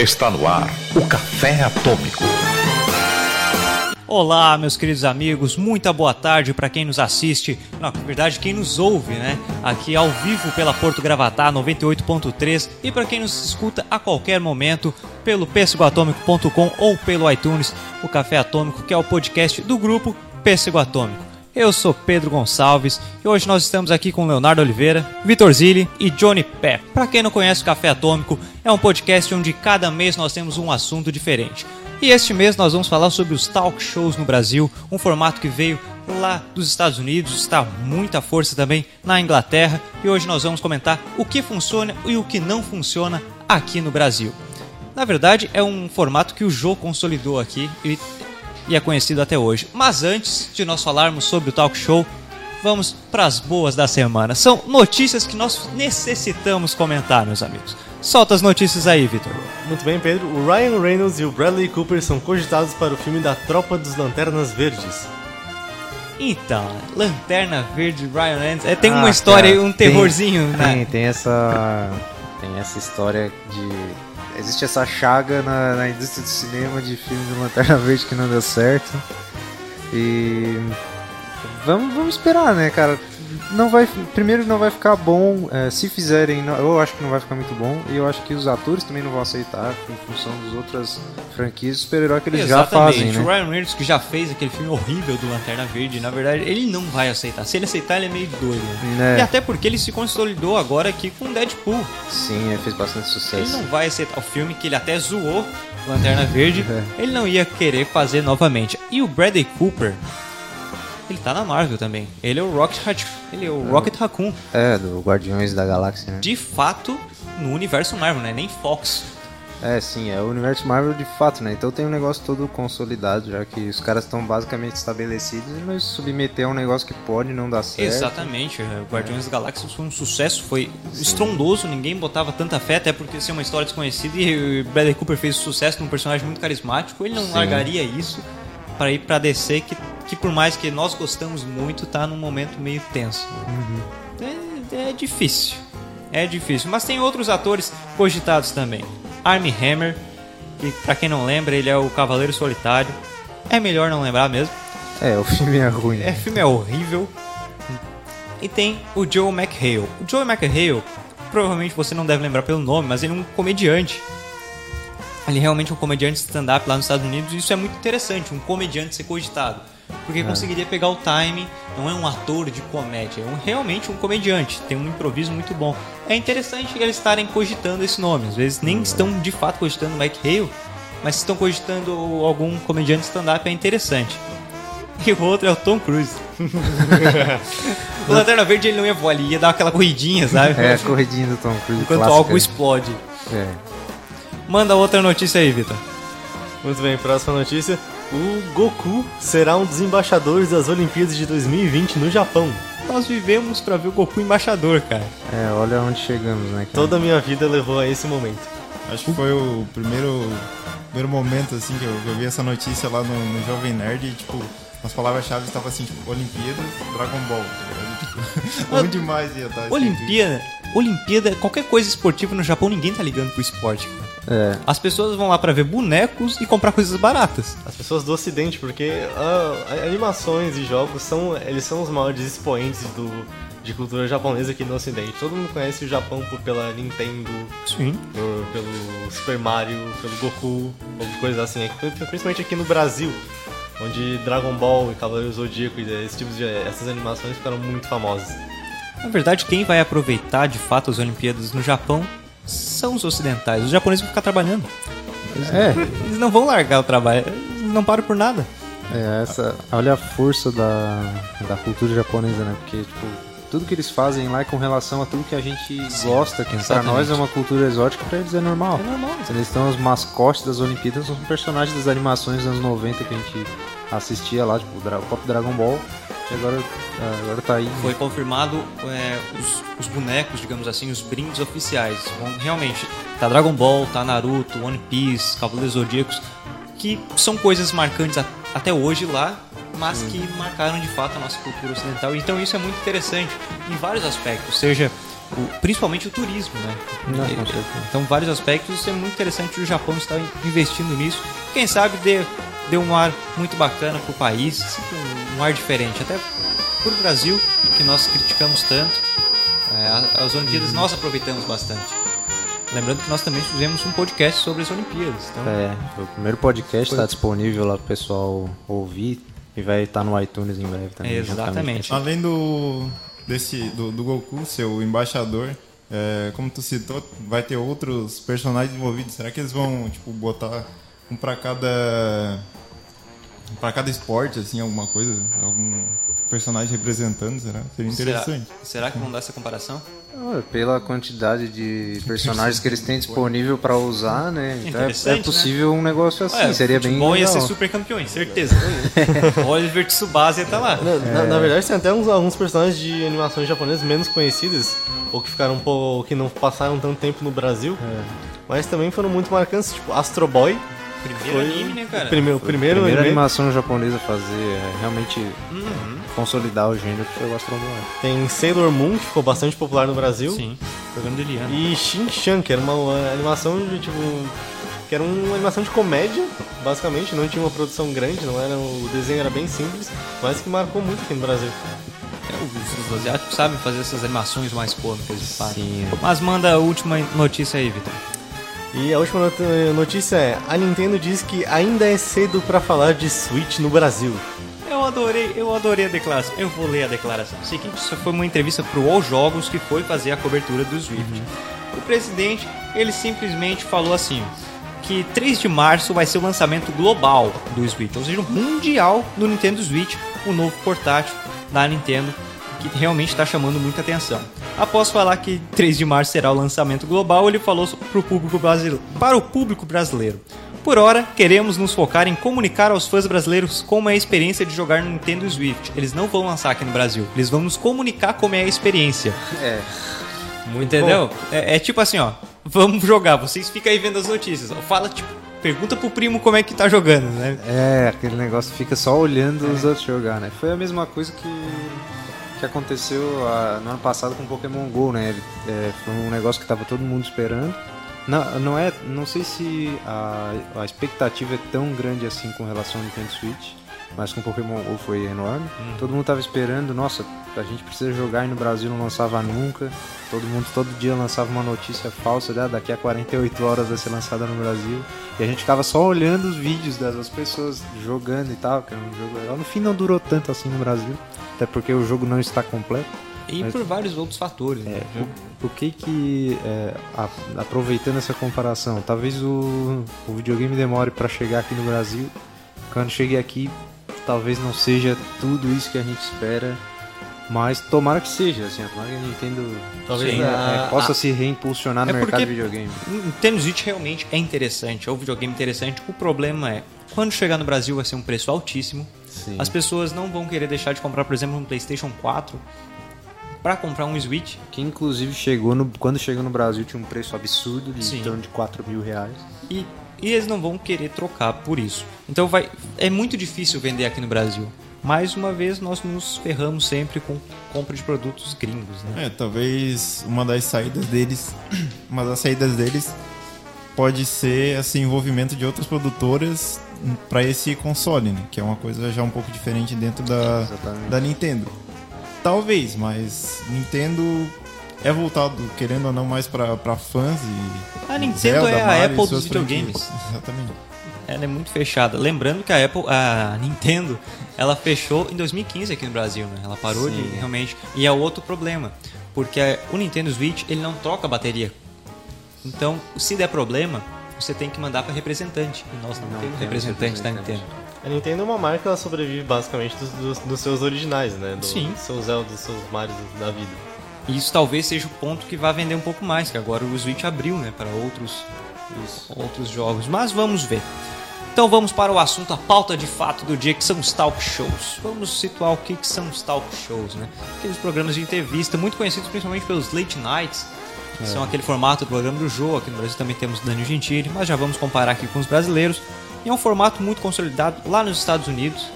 Está no ar o Café Atômico. Olá, meus queridos amigos, muita boa tarde para quem nos assiste, na verdade, quem nos ouve, né? Aqui ao vivo pela Porto Gravatá 98.3 e para quem nos escuta a qualquer momento pelo pêssegoatômico.com ou pelo iTunes, o Café Atômico, que é o podcast do grupo Pêssego Atômico. Eu sou Pedro Gonçalves e hoje nós estamos aqui com Leonardo Oliveira, Vitor Zilli e Johnny Pé. Para quem não conhece o Café Atômico, é um podcast onde cada mês nós temos um assunto diferente. E este mês nós vamos falar sobre os talk shows no Brasil, um formato que veio lá dos Estados Unidos, está muita força também na Inglaterra, e hoje nós vamos comentar o que funciona e o que não funciona aqui no Brasil. Na verdade, é um formato que o Jô consolidou aqui e, e é conhecido até hoje. Mas antes de nós falarmos sobre o talk show, vamos para as boas da semana. São notícias que nós necessitamos comentar, meus amigos. Solta as notícias aí, Vitor. Muito bem, Pedro. O Ryan Reynolds e o Bradley Cooper são cogitados para o filme da Tropa dos Lanternas Verdes. Então, Lanterna Verde, Ryan Reynolds. É, tem Ah, uma história, cara, um tem- terrorzinho, né? Tem, tem essa. Tem essa história de. Existe essa chaga na, na indústria do cinema de filmes de Lanterna Verde que não deu certo. E. Vamos, vamos esperar, né, cara? Não vai, primeiro não vai ficar bom. é, se fizerem, não- eu acho que não vai ficar muito bom. E eu acho que os atores também não vão aceitar, em função das outras franquias de super-herói que eles já Exatamente. fazem, O né? Ryan Reynolds que já fez aquele filme horrível do Lanterna Verde, na verdade, ele não vai aceitar. Se ele aceitar, ele é meio doido. Né? E até porque ele se consolidou agora aqui com Deadpool. Sim, é, fez bastante Ele sucesso. não vai aceitar o filme que ele até zoou, Lanterna Verde, É. ele não ia querer fazer novamente. E o Bradley Cooper, ele tá na Marvel também. Ele é o Rocket, ele é o Rocket Raccoon. É, do Guardiões da Galáxia, né? De fato, no universo Marvel, né? Nem Fox. É, sim, é o universo Marvel de fato, né? Então tem um negócio todo consolidado, já que os caras estão basicamente estabelecidos e nós submeter a um negócio que pode não dar certo. Exatamente, é, Guardiões das Galáxias foi um sucesso, foi estrondoso, ninguém botava tanta fé, até porque ser uma história desconhecida e o Bradley Cooper fez sucesso num personagem muito carismático, ele não Sim. largaria isso para ir pra DC, que, que por mais que nós gostamos muito, tá num momento meio tenso. É, é difícil, é difícil, mas tem outros atores cogitados também. Armie Hammer, que pra quem não lembra, ele é o Cavaleiro Solitário, é melhor não lembrar mesmo. É, o filme é ruim. É, o filme é horrível. E tem o Joe McHale. O Joe McHale, provavelmente você não deve lembrar pelo nome, mas ele é um comediante. Ele é realmente um comediante de stand-up lá nos Estados Unidos e isso é muito interessante, um comediante ser cogitado. Porque conseguiria pegar o time, não é um ator de comédia, é um- realmente um comediante, tem um improviso muito bom. É interessante eles estarem cogitando esse nome, às vezes nem estão de fato cogitando McHale, mas se estão cogitando algum comediante stand-up é interessante. E o outro é o Tom Cruise. o Lanterna Verde ele não ia voar, ele ia dar aquela corridinha, sabe? É, a corridinha do Tom Cruise. Enquanto clássica. algo explode. É. Manda outra notícia aí, Vitor. Muito bem, próxima notícia. O Goku será um dos embaixadores das Olimpíadas de 2020 no Japão. Nós vivemos pra ver o Goku embaixador, cara. É, olha onde chegamos, né? cara? Toda a minha vida levou a esse momento. Acho que foi o primeiro, primeiro momento assim que eu, que eu vi essa notícia lá no, no Jovem Nerd e tipo, as palavras-chave estavam assim, tipo, Olimpíadas, Dragon Ball, tá? Tipo, onde mais ia estar? Olimpíada, Olimpíada, qualquer coisa esportiva no Japão, ninguém tá ligando pro esporte. cara. É, As pessoas vão lá pra ver bonecos e comprar coisas baratas. As pessoas do ocidente, porque ah, animações e jogos são, eles são os maiores expoentes do, de cultura japonesa aqui no ocidente. Todo mundo conhece o Japão por, pela Nintendo, Sim. por- pelo Super Mario, pelo Goku, ou coisas assim. Principalmente aqui no Brasil, onde Dragon Ball e Cavaleiro Zodíaco e esse tipo de, essas animações ficaram muito famosas. Na verdade, quem vai aproveitar de fato as Olimpíadas no Japão são os ocidentais. Os japoneses vão ficar trabalhando. é, Eles não vão largar o trabalho. Eles não param por nada. é, essa, olha a força da, da cultura japonesa, né? Porque, tipo, tudo que eles fazem lá é com relação a tudo que a gente gosta, que pra exatamente. nós é uma cultura exótica, pra eles é normal. É normal. Eles estão os mascotes das Olimpíadas, são personagens das animações dos anos 90 que a gente assistia lá, tipo o próprio Dragon Ball. Agora, agora tá aí. Foi confirmado é, os, os bonecos, digamos assim, os brindes oficiais. Vão, realmente, tá Dragon Ball, tá Naruto, One Piece, Cavaleiros Zodíacos, que são coisas marcantes a- até hoje lá, mas que marcaram de fato a nossa cultura ocidental. Então isso é muito interessante em vários aspectos, seja o- principalmente o turismo, né? Não, certeza. então, vários aspectos, isso é muito interessante o Japão estar investindo nisso. Quem sabe dê, dê um ar muito bacana pro país, sempre um, ar diferente, até pro Brasil, que nós criticamos tanto. É, as Olimpíadas nós aproveitamos bastante. Lembrando que nós também fizemos um podcast sobre as Olimpíadas. Então, É, o primeiro podcast está disponível lá pro pessoal ouvir e vai estar no iTunes em breve também. Exatamente. Além do, desse, do, do Goku, seu embaixador, é, como tu citou, vai ter outros personagens envolvidos. Será que eles vão, tipo, botar um pra cada. Pra cada esporte, assim, alguma coisa? Algum personagem representando, será? Seria será, interessante. será que não dá essa comparação? Ah, Pela quantidade de personagens que eles têm disponível para usar, né? Então é, é possível um negócio assim, Ué, seria bem futebol ia ser super campeões, certeza. Oliver Tsubasa ia estar lá. Na, na- na verdade, tem até uns, alguns personagens de animações japonesas menos conhecidos, ou que ficaram um pouco, ou que não passaram tanto tempo no Brasil, mas também foram muito marcantes, tipo Astro Boy. Primeiro Foi anime, né, cara? O primeiro, o primeiro Primeira anime. animação japonesa a fazer é, realmente Uhum. consolidar o gênero que foi o Astro Boy. Tem Sailor Moon, que ficou bastante popular no Brasil. Sim, programa. E Shin Chan, que era uma, animação de tipo. que era uma animação de comédia, basicamente, não tinha uma produção grande, não era, o desenho era bem simples, mas que marcou muito aqui no Brasil. É, os, os asiáticos sabem fazer essas animações mais cômicas de fato. Mas manda a última notícia aí, Vitor. E a última not- notícia é: a Nintendo diz que ainda é cedo pra falar de Switch no Brasil. Eu adorei, eu adorei a declaração. Eu vou ler a declaração. Seguinte, isso foi uma entrevista pro All Jogos que foi fazer a cobertura do Swift. O presidente, ele simplesmente falou assim, que 3 de março vai ser o lançamento global do Switch, ou seja, mundial do Nintendo Switch, o novo portátil da Nintendo, que realmente está chamando muita atenção. Após falar que 3 de março será o lançamento global, ele falou pro público brasileiro, para o público brasileiro. Por hora, queremos nos focar em comunicar aos fãs brasileiros como é a experiência de jogar no Nintendo Switch. Eles não vão lançar aqui no Brasil, eles vão nos comunicar como é a experiência. É, Muito Entendeu? É, é tipo assim, ó. Vamos jogar, vocês ficam aí vendo as notícias. ó. Fala, tipo, pergunta pro primo como é que tá jogando, né? é, aquele negócio fica só olhando os outros jogar, né? Foi a mesma coisa que, que aconteceu ah, no ano passado com Pokémon GO, né? É, foi um negócio que tava todo mundo esperando. Não, não é, não sei se a, a expectativa é tão grande assim com relação ao Nintendo Switch, mas com Pokémon GO foi enorme. Todo mundo tava esperando, nossa, a gente precisa jogar e no Brasil não lançava nunca. Todo mundo todo dia lançava uma notícia falsa, né? daqui a 48 horas vai ser lançada no Brasil. E a gente ficava só olhando os vídeos das pessoas jogando e tal, que era um jogo legal. No fim não durou tanto assim no Brasil, até porque o jogo não está completo. E Mas- por vários outros fatores. né? O, o que que, é, a- aproveitando essa comparação, talvez o, o videogame demore para chegar aqui no Brasil. Quando chegue aqui, talvez não seja tudo isso que a gente espera, mas tomara que seja, assim, tomara que a Nintendo Talvez Sim, a- é, possa se reimpulsionar no É mercado de videogame. O Nintendo Switch realmente é interessante, é um videogame interessante. O problema é, quando chegar no Brasil vai ser um preço altíssimo. Sim. As pessoas não vão querer deixar de comprar, por exemplo, um PlayStation 4 para comprar um Switch. Que inclusive chegou no, quando chegou no Brasil tinha um preço absurdo de Sim. em torno de 4 mil reais. E, e eles não vão querer trocar por isso. Então vai, é muito difícil vender aqui no Brasil. Mais uma vez, nós nos ferramos sempre com compra de produtos gringos, né? É, talvez uma das saídas deles, uma das saídas deles pode ser esse envolvimento de outras produtoras para esse console, né? Que é uma coisa já um pouco diferente dentro da, Exatamente. da Nintendo. Talvez, mas Nintendo é voltado, querendo ou não, mais para fãs e A Nintendo Zelda, é a Mario Apple dos videogames. franquias. Exatamente. Ela é muito fechada. Lembrando que a Apple, a Nintendo, ela fechou em 2015 aqui no Brasil, né? Ela parou de Sim. realmente. E é outro problema, porque o Nintendo Switch ele não troca bateria. Então, se der problema, você tem que mandar para representante. E nós não, Não temos representante da. Nintendo. A Nintendo é uma marca, ela sobrevive basicamente dos, dos- dos seus originais, né? Do- Sim. Dos seus Zelda, dos seus Marios da vida. E isso talvez seja o ponto que vai vender um pouco mais, que agora o Switch abriu, né, para outros outros jogos. Mas vamos ver. Então vamos para o assunto, a pauta de fato do dia, que são os talk shows. Vamos situar o que, que são os talk shows, né? Aqueles programas de entrevista, muito conhecidos principalmente pelos late nights, que são aquele formato do programa do Jô. Aqui no Brasil também temos o Daniel Gentili, mas já vamos comparar aqui com os brasileiros. E é um formato muito consolidado lá nos Estados Unidos.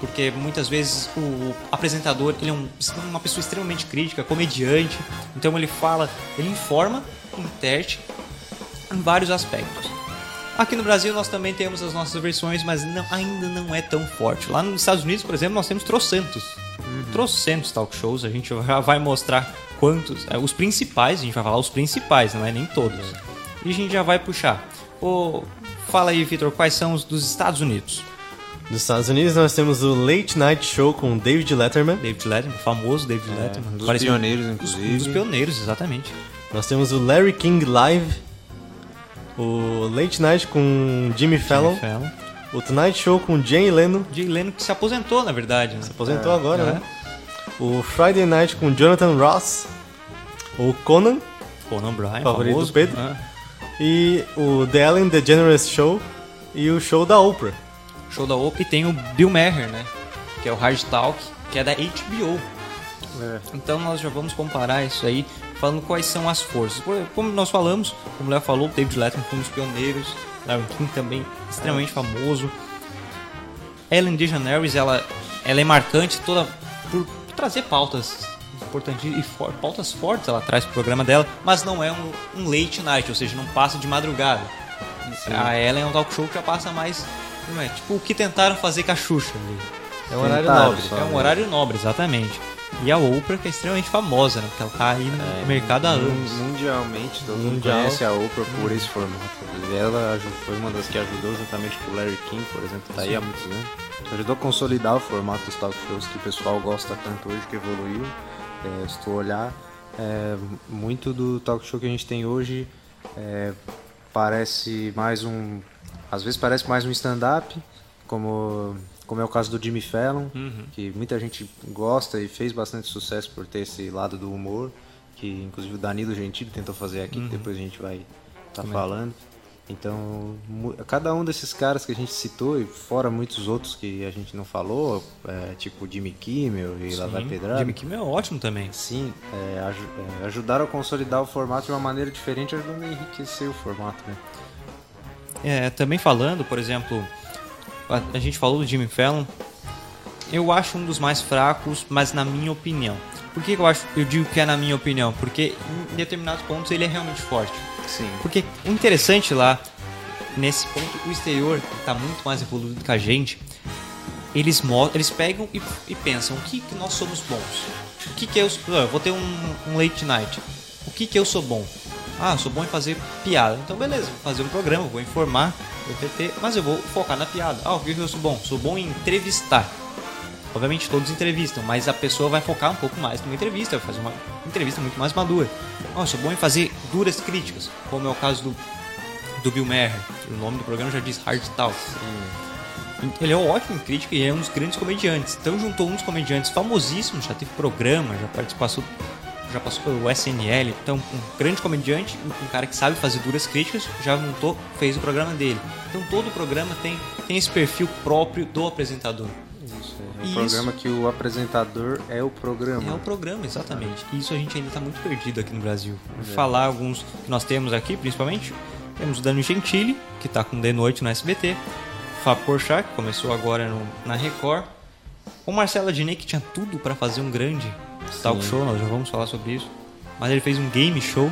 Porque muitas vezes o apresentador ele é um- uma pessoa extremamente crítica, comediante, então ele fala, ele informa, interte em vários aspectos. Aqui no Brasil nós também temos as nossas versões, mas não- ainda não é tão forte. Lá nos Estados Unidos, por exemplo, nós temos trocentos. Trocentos talk shows, a gente já vai mostrar quantos. é, os principais, a gente vai falar os principais, não é nem todos. E a gente já vai puxar. Ô, fala aí, Vitor, quais são os dos Estados Unidos? Dos Estados Unidos nós temos o Late Night Show com David Letterman. David Letterman, o famoso David Letterman. um dos Parece- pioneiros, um inclusive. dos pioneiros, exatamente. Nós temos o Larry King Live. O Late Night com Jimmy Fallon. Jimmy Fallon. O Tonight Show com Jay Leno. Jay Leno que se aposentou, na verdade. Né? Aposentou agora, é. né? O Friday Night com Jonathan Ross. O Conan. Conan Bryan, Favorito famoso. do Pedro. né? E o The Ellen DeGeneres Show. E o show da Oprah. Show da Oprah. E tem o Bill Maher, né? Que é o Hard Talk, que é da HBO. Então nós já vamos comparar isso aí, falando quais são as forças. Como nós falamos, como o Léo falou, o David Letterman foi um dos pioneiros, Larry King também extremamente famoso. Ellen DeGeneres, ela, ela é marcante toda por trazer pautas importantes e for- pautas fortes ela traz pro programa dela, mas não é um, um late night, ou seja, não passa de madrugada. A Ellen é um talk show que já passa mais, não é, tipo o que tentaram fazer com a Xuxa ali. É um horário Tentaram nobre. só. É um horário nobre, exatamente. E a Oprah, que é extremamente famosa, né? Porque ela tá aí no mercado há anos. Mundialmente, todo mundo Mundial. conhece a Oprah por esse formato. Ela foi uma das que ajudou juntamente com o Larry King, por exemplo, tá aí há muitos anos. Ajudou a consolidar o formato dos talk shows que o pessoal gosta tanto hoje, que evoluiu. É, se tu olhar, é, muito do talk show que a gente tem hoje é, parece mais um... Às vezes parece mais um stand-up, como, como é o caso do Jimmy Fallon, que muita gente gosta e fez bastante sucesso por ter esse lado do humor, que inclusive o Danilo Gentili tentou fazer aqui, que depois a gente vai estar falando. Então, cada um desses caras que a gente citou, e fora muitos outros que a gente não falou, é, tipo Jimmy Kimmel e lá vai Sim, Pedrada, Jimmy Kimmel é ótimo também. sim, é, aju- é, ajudaram a consolidar o formato de uma maneira diferente, ajudando a enriquecer o formato, né? É, também falando, por exemplo, a, a gente falou do Jimmy Fallon. Eu acho um dos mais fracos, mas na minha opinião. Por que, eu acho? Eu digo que é na minha opinião, porque em determinados pontos ele é realmente forte. Sim. Porque o interessante lá, nesse ponto, o exterior está muito mais evoluído que a gente. Eles, eles pegam e, e pensam o que, que nós somos bons. O que, que eu, eu vou ter um, um late night. O que, que eu sou bom? Ah, sou bom em fazer piada. Então beleza, vou fazer um programa, vou informar, vou entreter, mas eu vou focar na piada. Ah, o que, eu sou bom? Sou bom em entrevistar. Obviamente todos entrevistam, mas a pessoa vai focar um pouco mais numa entrevista, vai fazer uma entrevista muito mais madura. Ah, sou bom em fazer duras críticas, como é o caso do, do Bill Maher. O nome do programa já diz Hard Talk. Ele é ótimo em crítica e é um dos grandes comediantes. Então juntou um dos comediantes famosíssimos, já teve programa, já participou, já passou pelo SNL. Então, um grande comediante, um cara que sabe fazer duras críticas, já montou, fez o programa dele. Então todo o programa tem, tem esse perfil próprio do apresentador. Isso, é um Isso. programa que o apresentador é o programa. É o programa, exatamente. E isso a gente ainda está muito perdido aqui no Brasil. Vou falar alguns que nós temos aqui, principalmente. Temos o Dani Gentili, que está com De Noite no SBT. Fábio Porchat, que começou agora no- na Record. O Marcelo Adnet, que tinha tudo para fazer um grande talk show, nós já vamos falar sobre isso. Mas ele fez um game show.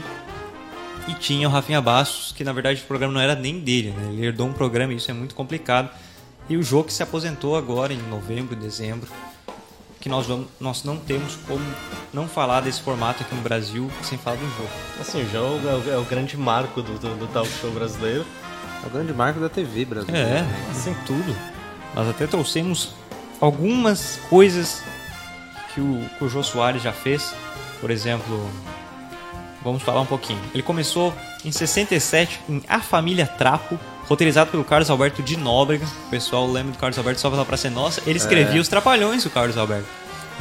E tinha o Rafinha Bastos, que na verdade o programa não era nem dele, né? Ele herdou um programa e isso é muito complicado. E o jogo que se aposentou agora em novembro, dezembro que nós, vamos, nós não temos como não falar desse formato aqui no Brasil sem falar do jogo. Assim, o jogo é o, é o grande marco do, do, do talk show brasileiro. É o grande marco da TV brasileira. É, né? sem tudo. Nós até trouxemos algumas coisas que o, que o Jô Soares já fez. Por exemplo, vamos falar um pouquinho. Ele começou em 67 em A Família Trapo, roteirizado pelo Carlos Alberto de Nóbrega. O pessoal lembra do Carlos Alberto só pela Praça é Nossa. Ele escrevia os Trapalhões, o Carlos Alberto.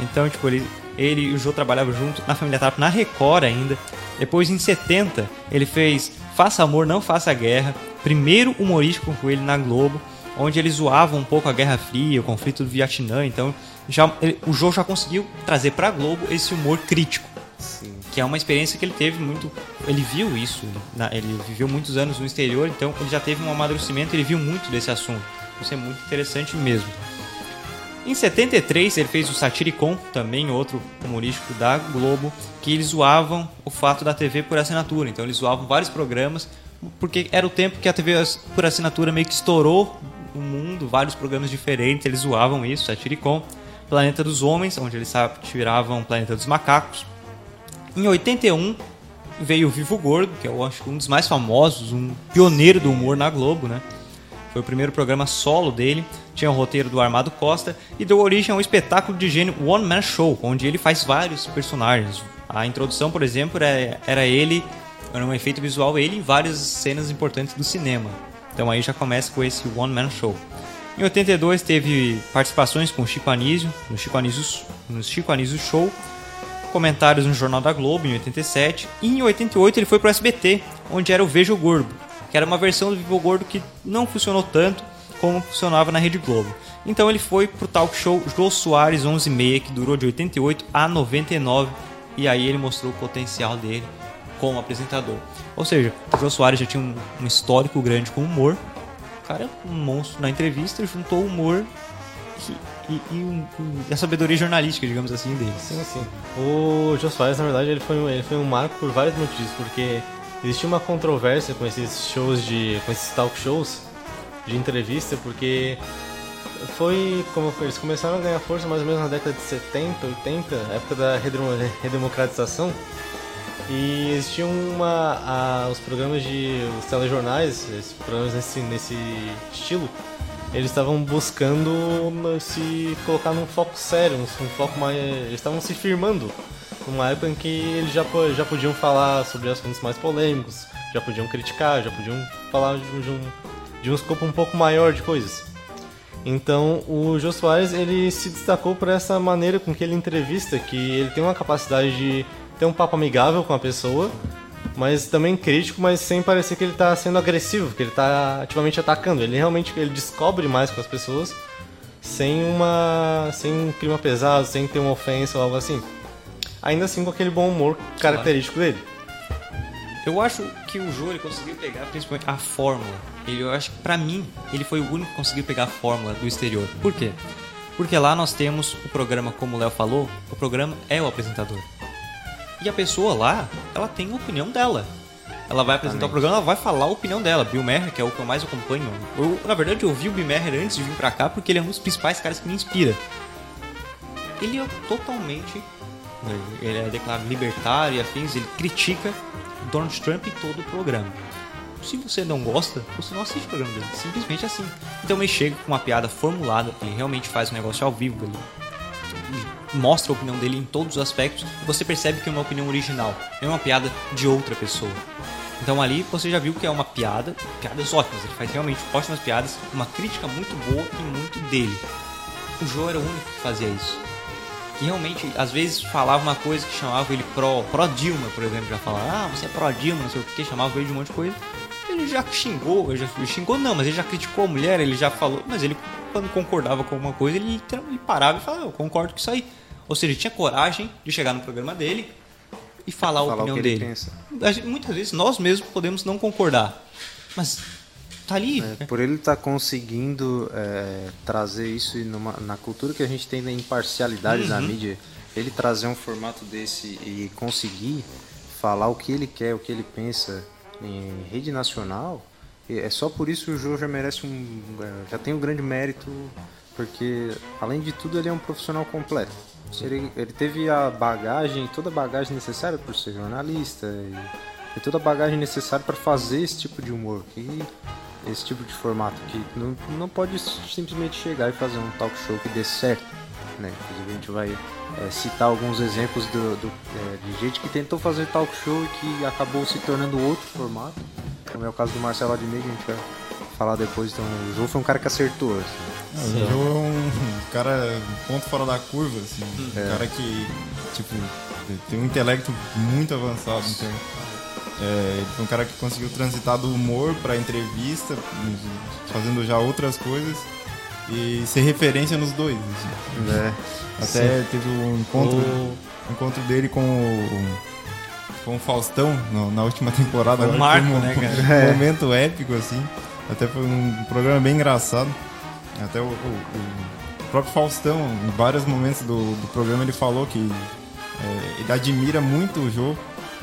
Então, tipo, ele, ele e o Jô trabalhavam junto na Família Trapo, na Record ainda. Depois, em 70, ele fez Faça Amor, Não Faça Guerra. Primeiro humorístico com ele na Globo, onde ele zoava um pouco a Guerra Fria, o conflito do Vietnã. Então, já, ele- o Jô já conseguiu trazer pra Globo esse humor crítico que é uma experiência que ele teve muito. Ele viu isso, na- ele viveu muitos anos no exterior, então ele já teve um amadurecimento, ele viu muito desse assunto. Isso é muito interessante mesmo. Em 73 ele fez o Satiricon, também outro humorístico da Globo, que eles zoavam o fato da TV por assinatura. Então eles zoavam vários programas, porque era o tempo que a TV por assinatura meio que estourou no mundo, vários programas diferentes, eles zoavam isso, Satiricon. Planeta dos Homens, onde eles tiravam Planeta dos Macacos. Em 81 veio o Vivo Gordo, que eu acho um dos mais famosos, um pioneiro do humor na Globo, né? Foi o primeiro programa solo dele, tinha o roteiro do Armado Costa e deu origem a um espetáculo de gênio One Man Show, onde ele faz vários personagens. A introdução, por exemplo, era, era ele, era um efeito visual, ele em várias cenas importantes do cinema. Então aí já começa com esse One Man Show. Em 82 teve participações com Chico Anísio, no Chico Anísio, no Chico Anísio Show, comentários no Jornal da Globo em 87, e em 88 ele foi para o SBT, onde era o Vejo Gordo, que era uma versão do Vivo Gordo que não funcionou tanto como funcionava na Rede Globo. Então ele foi pro talk show Jô Soares 11:30 que durou de 88 a 99 e aí ele mostrou o potencial dele como apresentador. Ou seja, o Jô Soares já tinha um, um histórico grande com humor. O cara é um monstro na entrevista, juntou humor e, e, e, um, e, a sabedoria jornalística, digamos assim, dele. Sim, sim. O Jô Soares, na verdade, ele foi, ele foi um marco por vários motivos, porque existia uma controvérsia com esses shows de. com esses talk shows de entrevista, porque foi como eles começaram a ganhar força mais ou menos na década de 70, 80, época da redemocratização. E existiam uma, a, os programas de. os telejornais, esses programas nesse, nesse estilo, eles estavam buscando se colocar num foco sério, um, foco mais. Eles estavam se firmando numa época em que eles já, já podiam falar sobre assuntos mais polêmicos, já podiam criticar, já podiam falar de, de, um, de um escopo um pouco maior de coisas. Então o Jô Soares ele se destacou por essa maneira com que ele entrevista, que ele tem uma capacidade de ter um papo amigável com a pessoa, mas também crítico, mas sem parecer que ele está sendo agressivo, que ele está ativamente atacando. Ele realmente ele descobre mais com as pessoas sem uma sem um clima pesado, sem ter uma ofensa ou algo assim ainda assim com aquele bom humor característico claro. dele. Eu acho que o Jô ele conseguiu pegar principalmente a fórmula. Ele, eu acho que pra mim, ele foi o único que conseguiu pegar a fórmula do exterior. Por quê? Porque lá nós temos o programa, como o Léo falou, o programa é o apresentador. E a pessoa lá, ela tem a opinião dela. Ela vai apresentar Exatamente. o programa, ela vai falar a opinião dela. Bill Maher, que é o que eu mais acompanho. Eu, na verdade, eu vi o Bill Maher antes de vir pra cá porque ele é um dos principais caras que me inspira. Ele é totalmente ele é declarado libertário e afins, ele critica Donald Trump em todo o programa. Se você não gosta, você não assiste o programa dele. Simplesmente assim. Então ele chega com uma piada formulada, ele realmente faz um negócio ao vivo, ele mostra a opinião dele em todos os aspectos e você percebe que é uma opinião original, é uma piada de outra pessoa. Então ali você já viu que é uma piada, piadas ótimas, ele faz realmente ótimas piadas, uma crítica muito boa e muito dele. O Joe era o único que fazia isso que realmente, às vezes, falava uma coisa que chamava ele pró, pró Dilma, por exemplo, já falava, ah, você é pró Dilma, não sei o que, chamava ele de um monte de coisa. Ele já xingou, ele já xingou não, mas ele já criticou a mulher, ele já falou, mas ele, quando concordava com alguma coisa, ele, ele parava e falava, eu concordo com isso aí. Ou seja, ele tinha coragem de chegar no programa dele e falar, falar a opinião dele. Muitas vezes nós mesmos podemos não concordar, mas tá ali. É, por ele estar tá conseguindo é, trazer isso numa, na cultura que a gente tem da imparcialidade uhum. da mídia, ele trazer um formato desse e conseguir falar o que ele quer, o que ele pensa em rede nacional, é só por isso o Joe já merece um. É, já tem um grande mérito, porque além de tudo ele é um profissional completo. Ele, ele teve a bagagem, toda a bagagem necessária por ser jornalista e, e toda a bagagem necessária para fazer esse tipo de humor. Que esse tipo de formato que não, não pode simplesmente chegar e fazer um talk show que dê certo. Né? Inclusive a gente vai é, citar alguns exemplos do, do é, de gente que tentou fazer talk show e que acabou se tornando outro formato, como é o caso do Marcelo Admir, que a gente vai falar depois. Então o João foi um cara que acertou. Assim. É, o João é um cara ponto fora da curva, assim, um é. cara que tipo tem um intelecto muito avançado. Então, é, foi um cara que conseguiu transitar do humor para entrevista, fazendo já outras coisas e ser referência nos dois. Assim. É. Até Sim. teve um encontro, o... encontro dele com o, com o Faustão no, na última temporada. Um marco, um, né, cara? Um momento épico, assim. Até foi um programa bem engraçado. Até o, o, próprio Faustão, em vários momentos do, do programa, ele falou que é, ele admira muito o Jô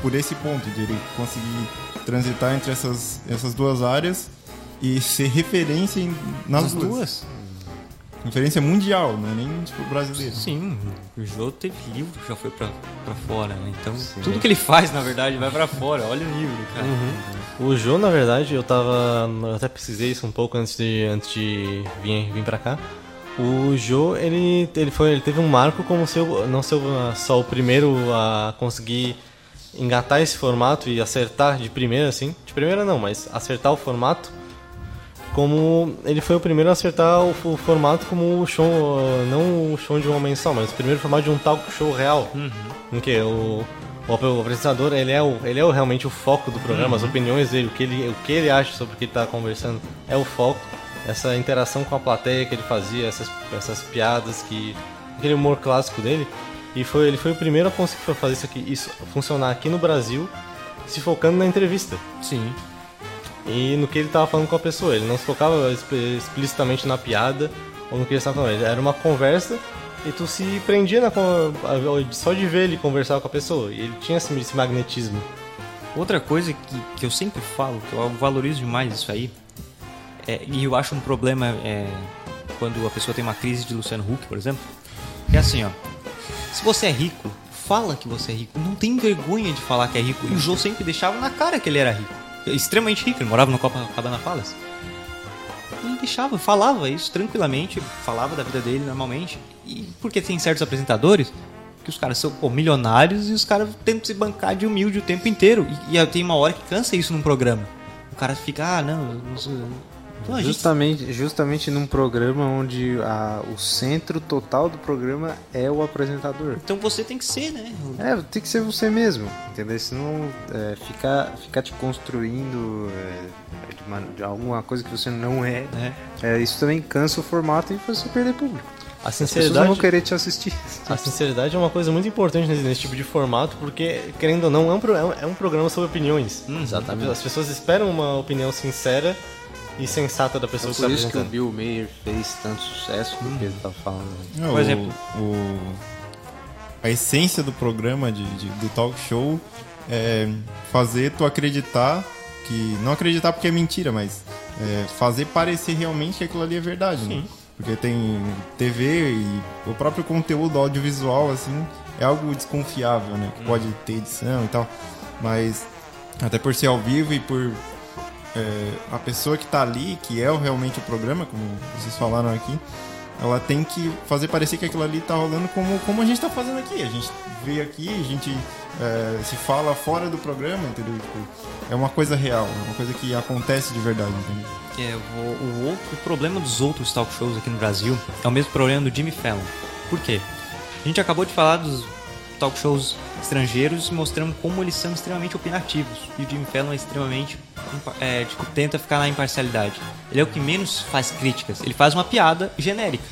por esse ponto, de ele conseguir transitar entre essas, essas duas áreas e ser referência em, nas As duas. duas? Referência mundial, não é nem tipo brasileiro. Sim, o Jô teve livro que já foi pra, pra fora, né? Então, tudo que ele faz, na verdade, vai pra fora. Olha o livro, cara. O Jô, na verdade, eu tava. Eu até pesquisei isso um pouco antes de, antes de vir, vir pra cá. O Jô, ele, ele, foi, ele teve um marco como seu, não ser só o primeiro a conseguir engatar esse formato e acertar de primeira, assim. De primeira não, mas acertar o formato. Como ele foi o primeiro a acertar o, o formato como o show, não o show de um homem só, mas o primeiro formato de um talk show real. Em que o, o, o apresentador, ele é, o, ele é o, realmente o foco do programa, as opiniões dele, o que ele, o que ele acha sobre o que ele está conversando é o foco. Essa interação com a plateia que ele fazia, essas, essas piadas, que aquele humor clássico dele. E foi, ele foi o primeiro a conseguir fazer isso aqui, isso funcionar aqui no Brasil, se focando na entrevista Sim. E no que ele estava falando com a pessoa. Ele não se focava exp- explicitamente na piada ou no que ele estava falando. Era uma conversa e tu se prendia na, só de ver ele conversar com a pessoa. E ele tinha esse, esse magnetismo. Outra coisa que, que eu sempre falo, que eu valorizo demais isso aí, é, e eu acho um problema é, quando a pessoa tem uma crise de Luciano Huck, por exemplo, que é assim, ó. Se você é rico, fala que você é rico. Não tem vergonha de falar que é rico. E o Joe sempre deixava na cara que ele era rico. Extremamente rico, ele morava no Copacabana Palace. Ele deixava, falava isso tranquilamente, falava da vida dele normalmente. E porque tem certos apresentadores que os caras são pô, milionários e os caras tentam se bancar de humilde o tempo inteiro. E, e tem uma hora que cansa isso num programa. O cara fica, ah, não, não Não, a gente- Justamente, justamente num programa onde a- o centro total do programa é o apresentador. Então você tem que ser, né? É, tem que ser você mesmo, entendeu? Senão é, ficar, ficar te construindo é, de, uma- de alguma coisa que você não é, É. é, isso também cansa o formato e você perder público. A As pessoas não vão sinceridade, querer te assistir. a sinceridade é uma coisa muito importante nesse, nesse tipo de formato, porque, querendo ou não, é um, é um- é um programa sobre opiniões. Exatamente. As pessoas esperam uma opinião sincera e sensata da pessoa que Por está isso que o. Bill Mayer fez tanto sucesso, porque ele tá falando. É, Por o- exemplo. o- a essência do programa, de, de- do talk show, é fazer tu acreditar que. Não acreditar porque é mentira, mas é, fazer parecer realmente que aquilo ali é verdade, né? Porque tem TV e o próprio conteúdo audiovisual, assim, é algo desconfiável, né? Que pode ter edição e tal. Mas até por ser ao vivo e por é, a pessoa que tá ali, que é realmente o programa, como vocês falaram aqui, ela tem que fazer parecer que aquilo ali tá rolando como, como a gente tá fazendo aqui. A gente vê aqui, a gente é, se fala fora do programa, entendeu? Tipo, é uma coisa real, é uma coisa que acontece de verdade, entendeu? É, o, o outro o problema dos outros talk shows aqui no Brasil é o mesmo problema do Jimmy Fallon. Por quê? A gente acabou de falar dos talk shows estrangeiros mostramos como eles são extremamente opinativos. E o Jimmy Fallon é extremamente. É, tipo, tenta ficar na imparcialidade. Ele é o que menos faz críticas. Ele faz uma piada genérica.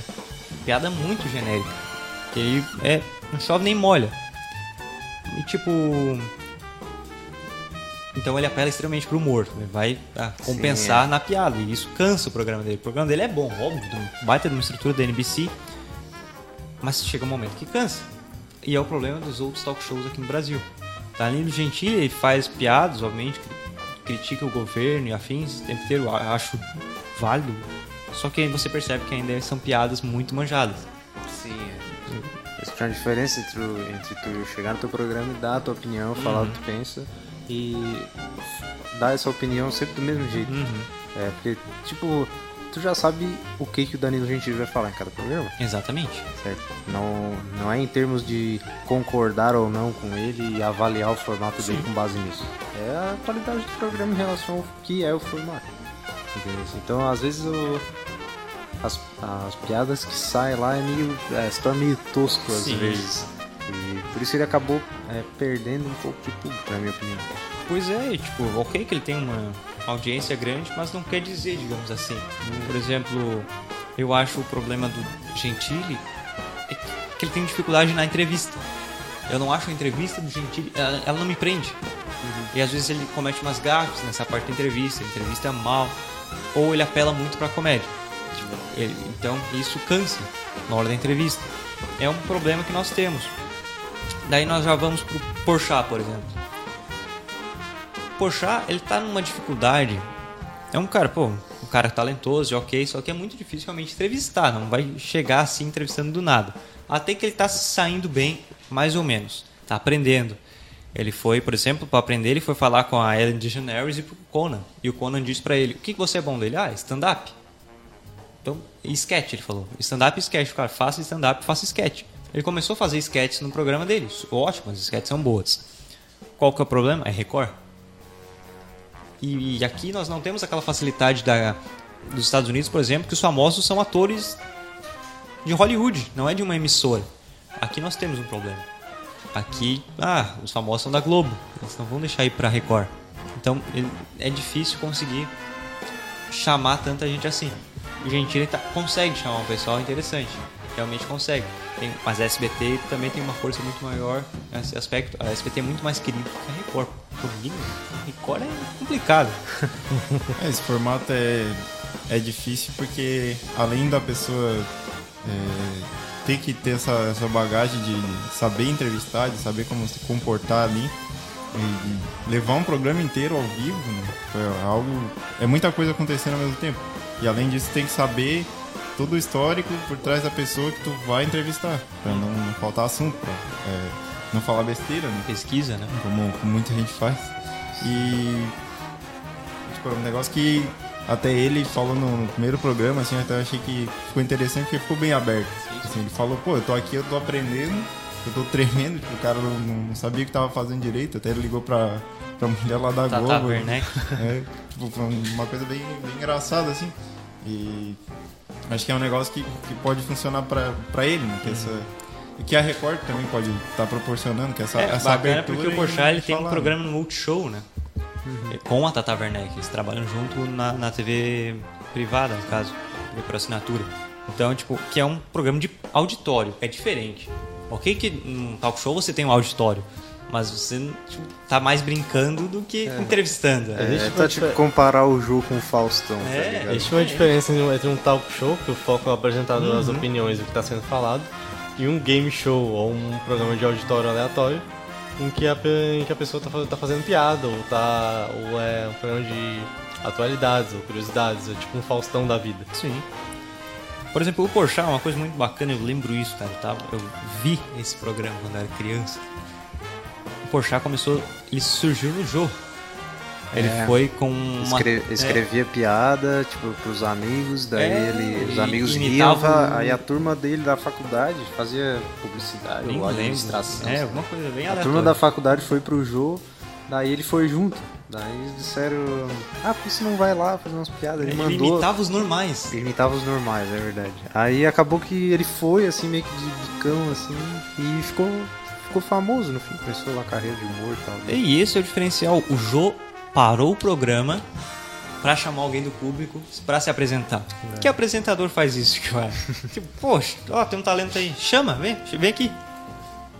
Piada muito genérica. Que ele é. não chove nem molha. E tipo. Então ele apela extremamente pro humor. Ele vai ah, compensar na piada. E isso cansa o programa dele. O programa dele é bom, óbvio, baita de uma estrutura da NBC. Mas chega um momento que cansa. E é o problema dos outros talk shows aqui no Brasil. Danilo Gentili faz piadas, obviamente, cri- critica o governo e afins o tempo inteiro, a- acho válido. Só que você percebe que ainda são piadas muito manjadas. Sim, é. Existe uma diferença entre, entre tu chegar no teu programa e dar a tua opinião, falar o que tu pensa e dar essa opinião sempre do mesmo jeito. É, porque, tipo, tu já sabe o que, que o Danilo Gentili vai falar em cada programa, Exatamente. certo? Não, não é em termos de concordar ou não com ele e avaliar o formato dele com base nisso. É a qualidade do programa em relação ao que é o formato. Entendeu? Então, às vezes, o, as, as piadas que saem lá é meio, é, torna meio tosco às Sim. vezes. E por isso ele acabou é, perdendo um pouco de público, na minha opinião. Pois é, tipo, ok que ele tem uma audiência grande, mas não quer dizer, digamos assim. Por exemplo, eu acho o problema do Gentili é que ele tem dificuldade na entrevista. Eu não acho a entrevista do Gentili, ela, ela não me prende. E às vezes ele comete umas gafes nessa parte da entrevista, a entrevista é mal, ou ele apela muito pra comédia. Ele- então isso cansa na hora da entrevista. É um problema que nós temos. Daí nós já vamos pro Porchat, por exemplo. O Porchat, ele tá numa dificuldade. É um cara, pô, um cara talentoso, ok, só que é muito difícil realmente entrevistar, não vai chegar assim entrevistando do nada. Até que ele tá saindo bem, mais ou menos. Tá aprendendo. Ele foi, por exemplo, para aprender, ele foi falar com a Ellen DeGeneres e pro Conan. E o Conan disse pra ele: "O que você é bom dele?" "Ah, stand-up." Então, sketch, ele falou. Stand-up e sketch, cara, faça stand-up, faça sketch. Ele começou a fazer sketches no programa dele. Ótimo, as sketches são boas. Qual que é o problema? É Record. E, e aqui nós não temos aquela facilidade da, dos Estados Unidos, por exemplo, que os famosos são atores de Hollywood, não é de uma emissora. Aqui nós temos um problema. Aqui, ah, os famosos são da Globo, eles não vão deixar ir pra Record. Então é difícil conseguir chamar tanta gente assim. O Gentili tá, consegue chamar um pessoal interessante, realmente consegue. Tem, mas a SBT também tem uma força muito maior nesse aspecto. A SBT é muito mais querida que a Record. Por mim, a Record é complicado. É, esse formato é, é difícil porque além da pessoa é, ter que ter essa, essa bagagem de saber entrevistar, de saber como se comportar ali, e, e levar um programa inteiro ao vivo, né? É algo. É muita coisa acontecendo ao mesmo tempo. E além disso tem que saber todo o histórico por trás da pessoa que tu vai entrevistar, pra não, não faltar assunto, pra é, não falar besteira, né? Pesquisa, né? como, como muita gente faz. E tipo, é um negócio que até ele falou no, primeiro programa, assim, até eu achei que ficou interessante porque ficou bem aberto. Assim, ele falou, pô, eu tô aqui, eu tô aprendendo, eu tô tremendo, tipo, o cara não, não sabia o que tava fazendo direito, até ele ligou pra, pra mulher lá da Tata Globo. Werneck. É, tipo, foi uma coisa bem, bem engraçada, assim. E acho que é um negócio que, que pode funcionar pra, pra ele, né? Que, essa, e que a Record também pode estar proporcionando, que essa, É, essa bacana abertura. porque o Porchat ele tem um falar, né? programa no Multishow, né? Com a Tata Werneck. Eles trabalham junto na, na TV privada, no caso. TV por assinatura. Então, tipo, que é um programa de auditório. É diferente. Ok que num talk show você tem um auditório. Mas você tipo, tá mais brincando do que entrevistando. né? Existe É, tá tipo difer- comparar o jogo com o Faustão, É, tá ligado? Existe uma diferença entre um- talk show, que o foco é o apresentador das Uhum. opiniões do que está sendo falado, e um game show ou um programa de auditório aleatório, em que a, em que a pessoa está tá fazendo piada, ou, tá, ou é um programa de atualidades ou curiosidades, é tipo um Faustão da vida. Sim. Por exemplo, o Porchat, uma coisa muito bacana, eu lembro isso, cara. Eu, tava, eu vi esse programa quando era criança. O Porchat começou, ele surgiu no jogo. Ele É. foi com uma... Escre- escrevia piada, tipo, pros amigos, daí É, ele, os amigos imitava riam, aí a turma dele da faculdade fazia publicidade Nem ou administração. É, sei alguma coisa bem A aleatória. turma da faculdade foi pro jogo, daí ele foi junto. Daí eles disseram, ah, por que você não vai lá fazer umas piadas? Ele, Ele mandou. imitava os normais. Ele imitava os normais, é verdade. Aí acabou que ele foi, assim, meio que de bicão, assim, e ficou, ficou famoso no fim. Começou lá a carreira de humor e tal. E esse é o diferencial. O Jô parou o programa pra chamar alguém do público pra se apresentar. Que apresentador faz isso, cara? tipo, poxa, ó, tem um talento aí. Chama, vem, vem aqui.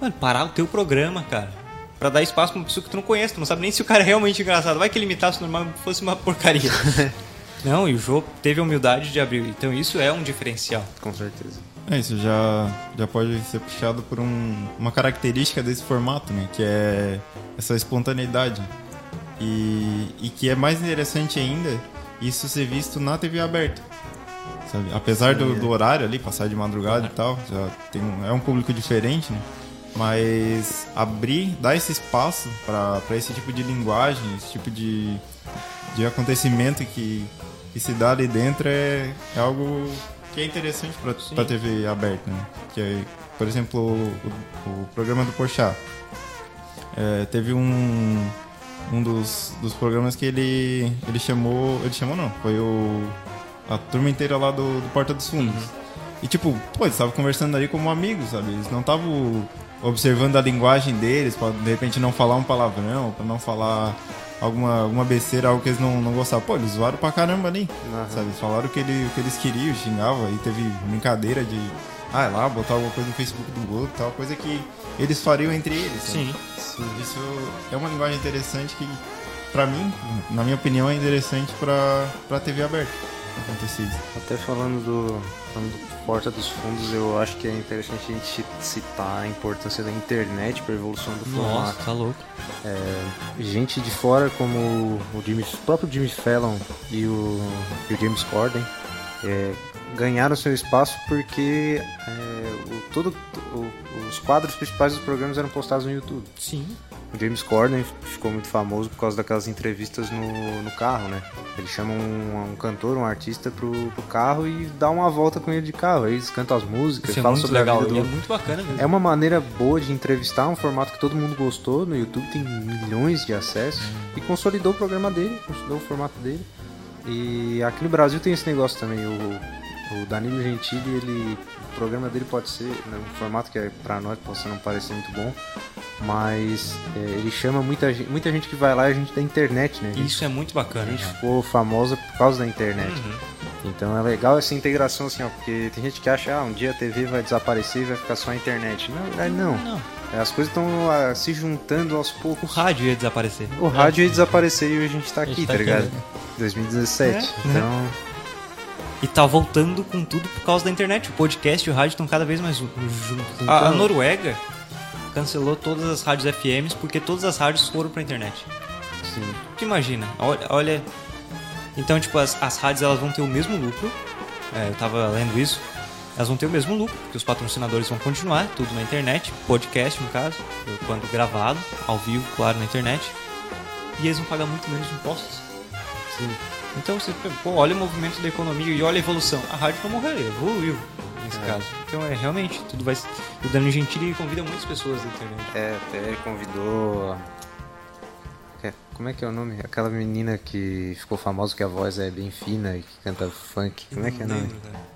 Mano, parar o teu programa, cara. Pra dar espaço pra uma pessoa que tu não conhece, tu não sabe nem se o cara é realmente engraçado. Vai que ele imitasse normal fosse uma porcaria. não, e o Jô teve a humildade de abrir. Então isso é um diferencial. Com certeza. É, isso já, já pode ser puxado por um- uma característica desse formato, né? Que é essa espontaneidade. E, e que é mais interessante ainda isso ser visto na TV aberta. Sabe? Apesar do, do horário ali, passar de madrugada e tal, já tem um- é um público diferente, né? Mas abrir, dar esse espaço para esse tipo de linguagem, esse tipo de, de acontecimento que, que se dá ali dentro é, é algo que é interessante para a TV aberta, né? Que é, por exemplo, o, o programa do Porchat. É, teve um, um dos, dos programas que ele, ele chamou... Ele chamou não, foi o, a turma inteira lá do, do Porta dos Fundos. E tipo, pô, eles estavam conversando ali como amigos, sabe? Eles não estavam observando a linguagem deles, pra de repente não falar um palavrão, pra não falar alguma, alguma besteira, algo que eles não, não gostavam. Pô, eles zoaram pra caramba ali, sabe? Eles falaram o que, ele, o que eles queriam, xingavam, aí teve brincadeira de, ah, é lá, botar alguma coisa no Facebook do outro, tal, coisa que eles fariam entre eles. sabe? Isso é uma linguagem interessante que, pra mim, na minha opinião, é interessante pra, pra TV aberta. acontecer isso. Até falando do, falando do Porta dos Fundos, eu acho que é interessante a gente citar a importância da internet para a evolução do Nossa, formato. tá louco. É, gente de fora como o, Jimmy, o próprio Jimmy Fallon e o, e o James Corden é, ganharam seu espaço porque é, o, todo, o- os quadros principais dos programas eram postados no YouTube. Sim. O James Corden ficou muito famoso por causa daquelas entrevistas no, no carro, né? Ele chama um, um cantor, um artista pro, pro carro e dá uma volta com ele de carro. Aí eles cantam as músicas, Isso é falam muito sobre legal. a vida E é do... muito bacana mesmo. É uma maneira boa de entrevistar, um formato que todo mundo gostou. No YouTube tem milhões de acessos. E consolidou o programa dele, consolidou o formato dele. E aqui no Brasil tem esse negócio também. O, o Danilo Gentili, ele, o programa dele pode ser né, um formato que é, pra nós possa não parecer muito bom. Mas é, ele chama muita gente, muita gente que vai lá é gente da internet, né? Gente Isso é muito a bacana. gente cara. ficou famosa por causa da internet. Então é legal essa integração assim, ó, porque tem gente que acha, ah, um dia a TV vai desaparecer e vai ficar só a internet. Na verdade, não. Não. É, As coisas estão ah, se juntando aos O poucos. rádio ia desaparecer. O rádio ia desaparecer e a gente tá A gente aqui, tá tá aqui, ligado? né? 2017. É, Então, E tá voltando com tudo por causa da internet. O podcast e o rádio estão cada vez mais ju- juntos. A, a Então- Noruega cancelou todas as rádios FMs porque todas as rádios foram pra internet. sim. Tu imagina, olha. olha- Então, tipo, as, as rádios elas vão ter o mesmo lucro. É, eu tava lendo isso. Elas vão ter o mesmo lucro, porque os patrocinadores vão continuar, tudo na internet, podcast no caso, quando gravado, ao vivo, claro, na internet. E eles vão pagar muito menos impostos. Sim. Então você pô, olha o movimento da economia e olha a evolução. A rádio não morreu, evoluiu nesse É. caso. Então é realmente, tudo vai. O Danilo Gentili convida muitas pessoas da internet. É, até ele convidou. é, Como é que é o nome? Aquela menina que ficou famosa que a voz é bem fina e que canta funk. Como é que é o Não nome? lembro, cara.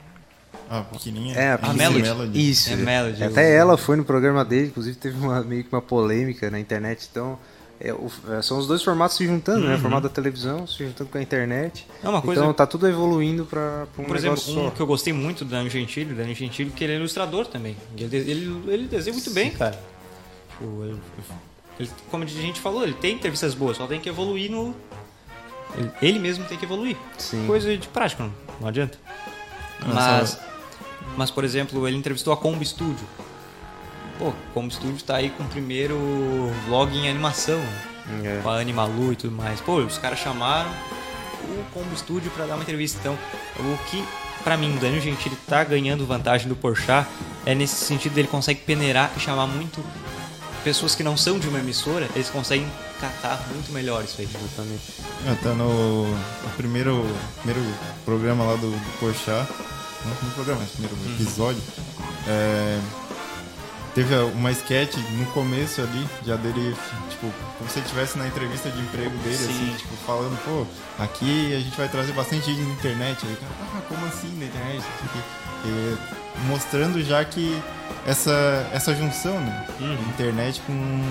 Ah, pequenininha. É, a A Melody. Isso. É Melody, Até eu- ela foi no programa dele, inclusive teve uma, meio que uma polêmica na internet. Então, é, o- é, são os dois formatos se juntando, né? O formato da televisão se juntando com a internet. É uma coisa- Então tá tudo evoluindo pra, pra um Por exemplo, um só. que eu gostei muito do Danilo Gentili, o Danilo Gentili, que ele é ilustrador também. Ele, ele, ele desenha muito bem, cara. Tipo, ele- ele- como a gente falou, ele tem entrevistas boas, só tem que evoluir no. Ele, ele mesmo tem que evoluir. Sim. Coisa de prática, não, não adianta. Mas, só- mas, por exemplo, ele entrevistou a Combo Studio. Pô, Combo Studio tá aí com o primeiro vlog em animação, É. com a Animalu e tudo mais. Pô, os caras chamaram o Combo Studio pra dar uma entrevista. Então, o que, pra mim, o Daniel Gentili tá ganhando vantagem do Porchat é nesse sentido dele consegue peneirar e chamar muito pessoas que não são de uma emissora, eles conseguem catar muito melhor isso aí. Exatamente. É, tá no, no primeiro, primeiro programa lá do, do Porchat. Não no programa, mas primeiro Uhum. episódio. é, teve uma sketch no começo ali, já dele, tipo, como se ele estivesse na entrevista de emprego dele, Sim. assim, tipo, falando, pô, aqui a gente vai trazer bastante gente na internet. Aí cara, ah, como assim na internet? E mostrando já que essa, essa junção, né? Uhum. Internet com,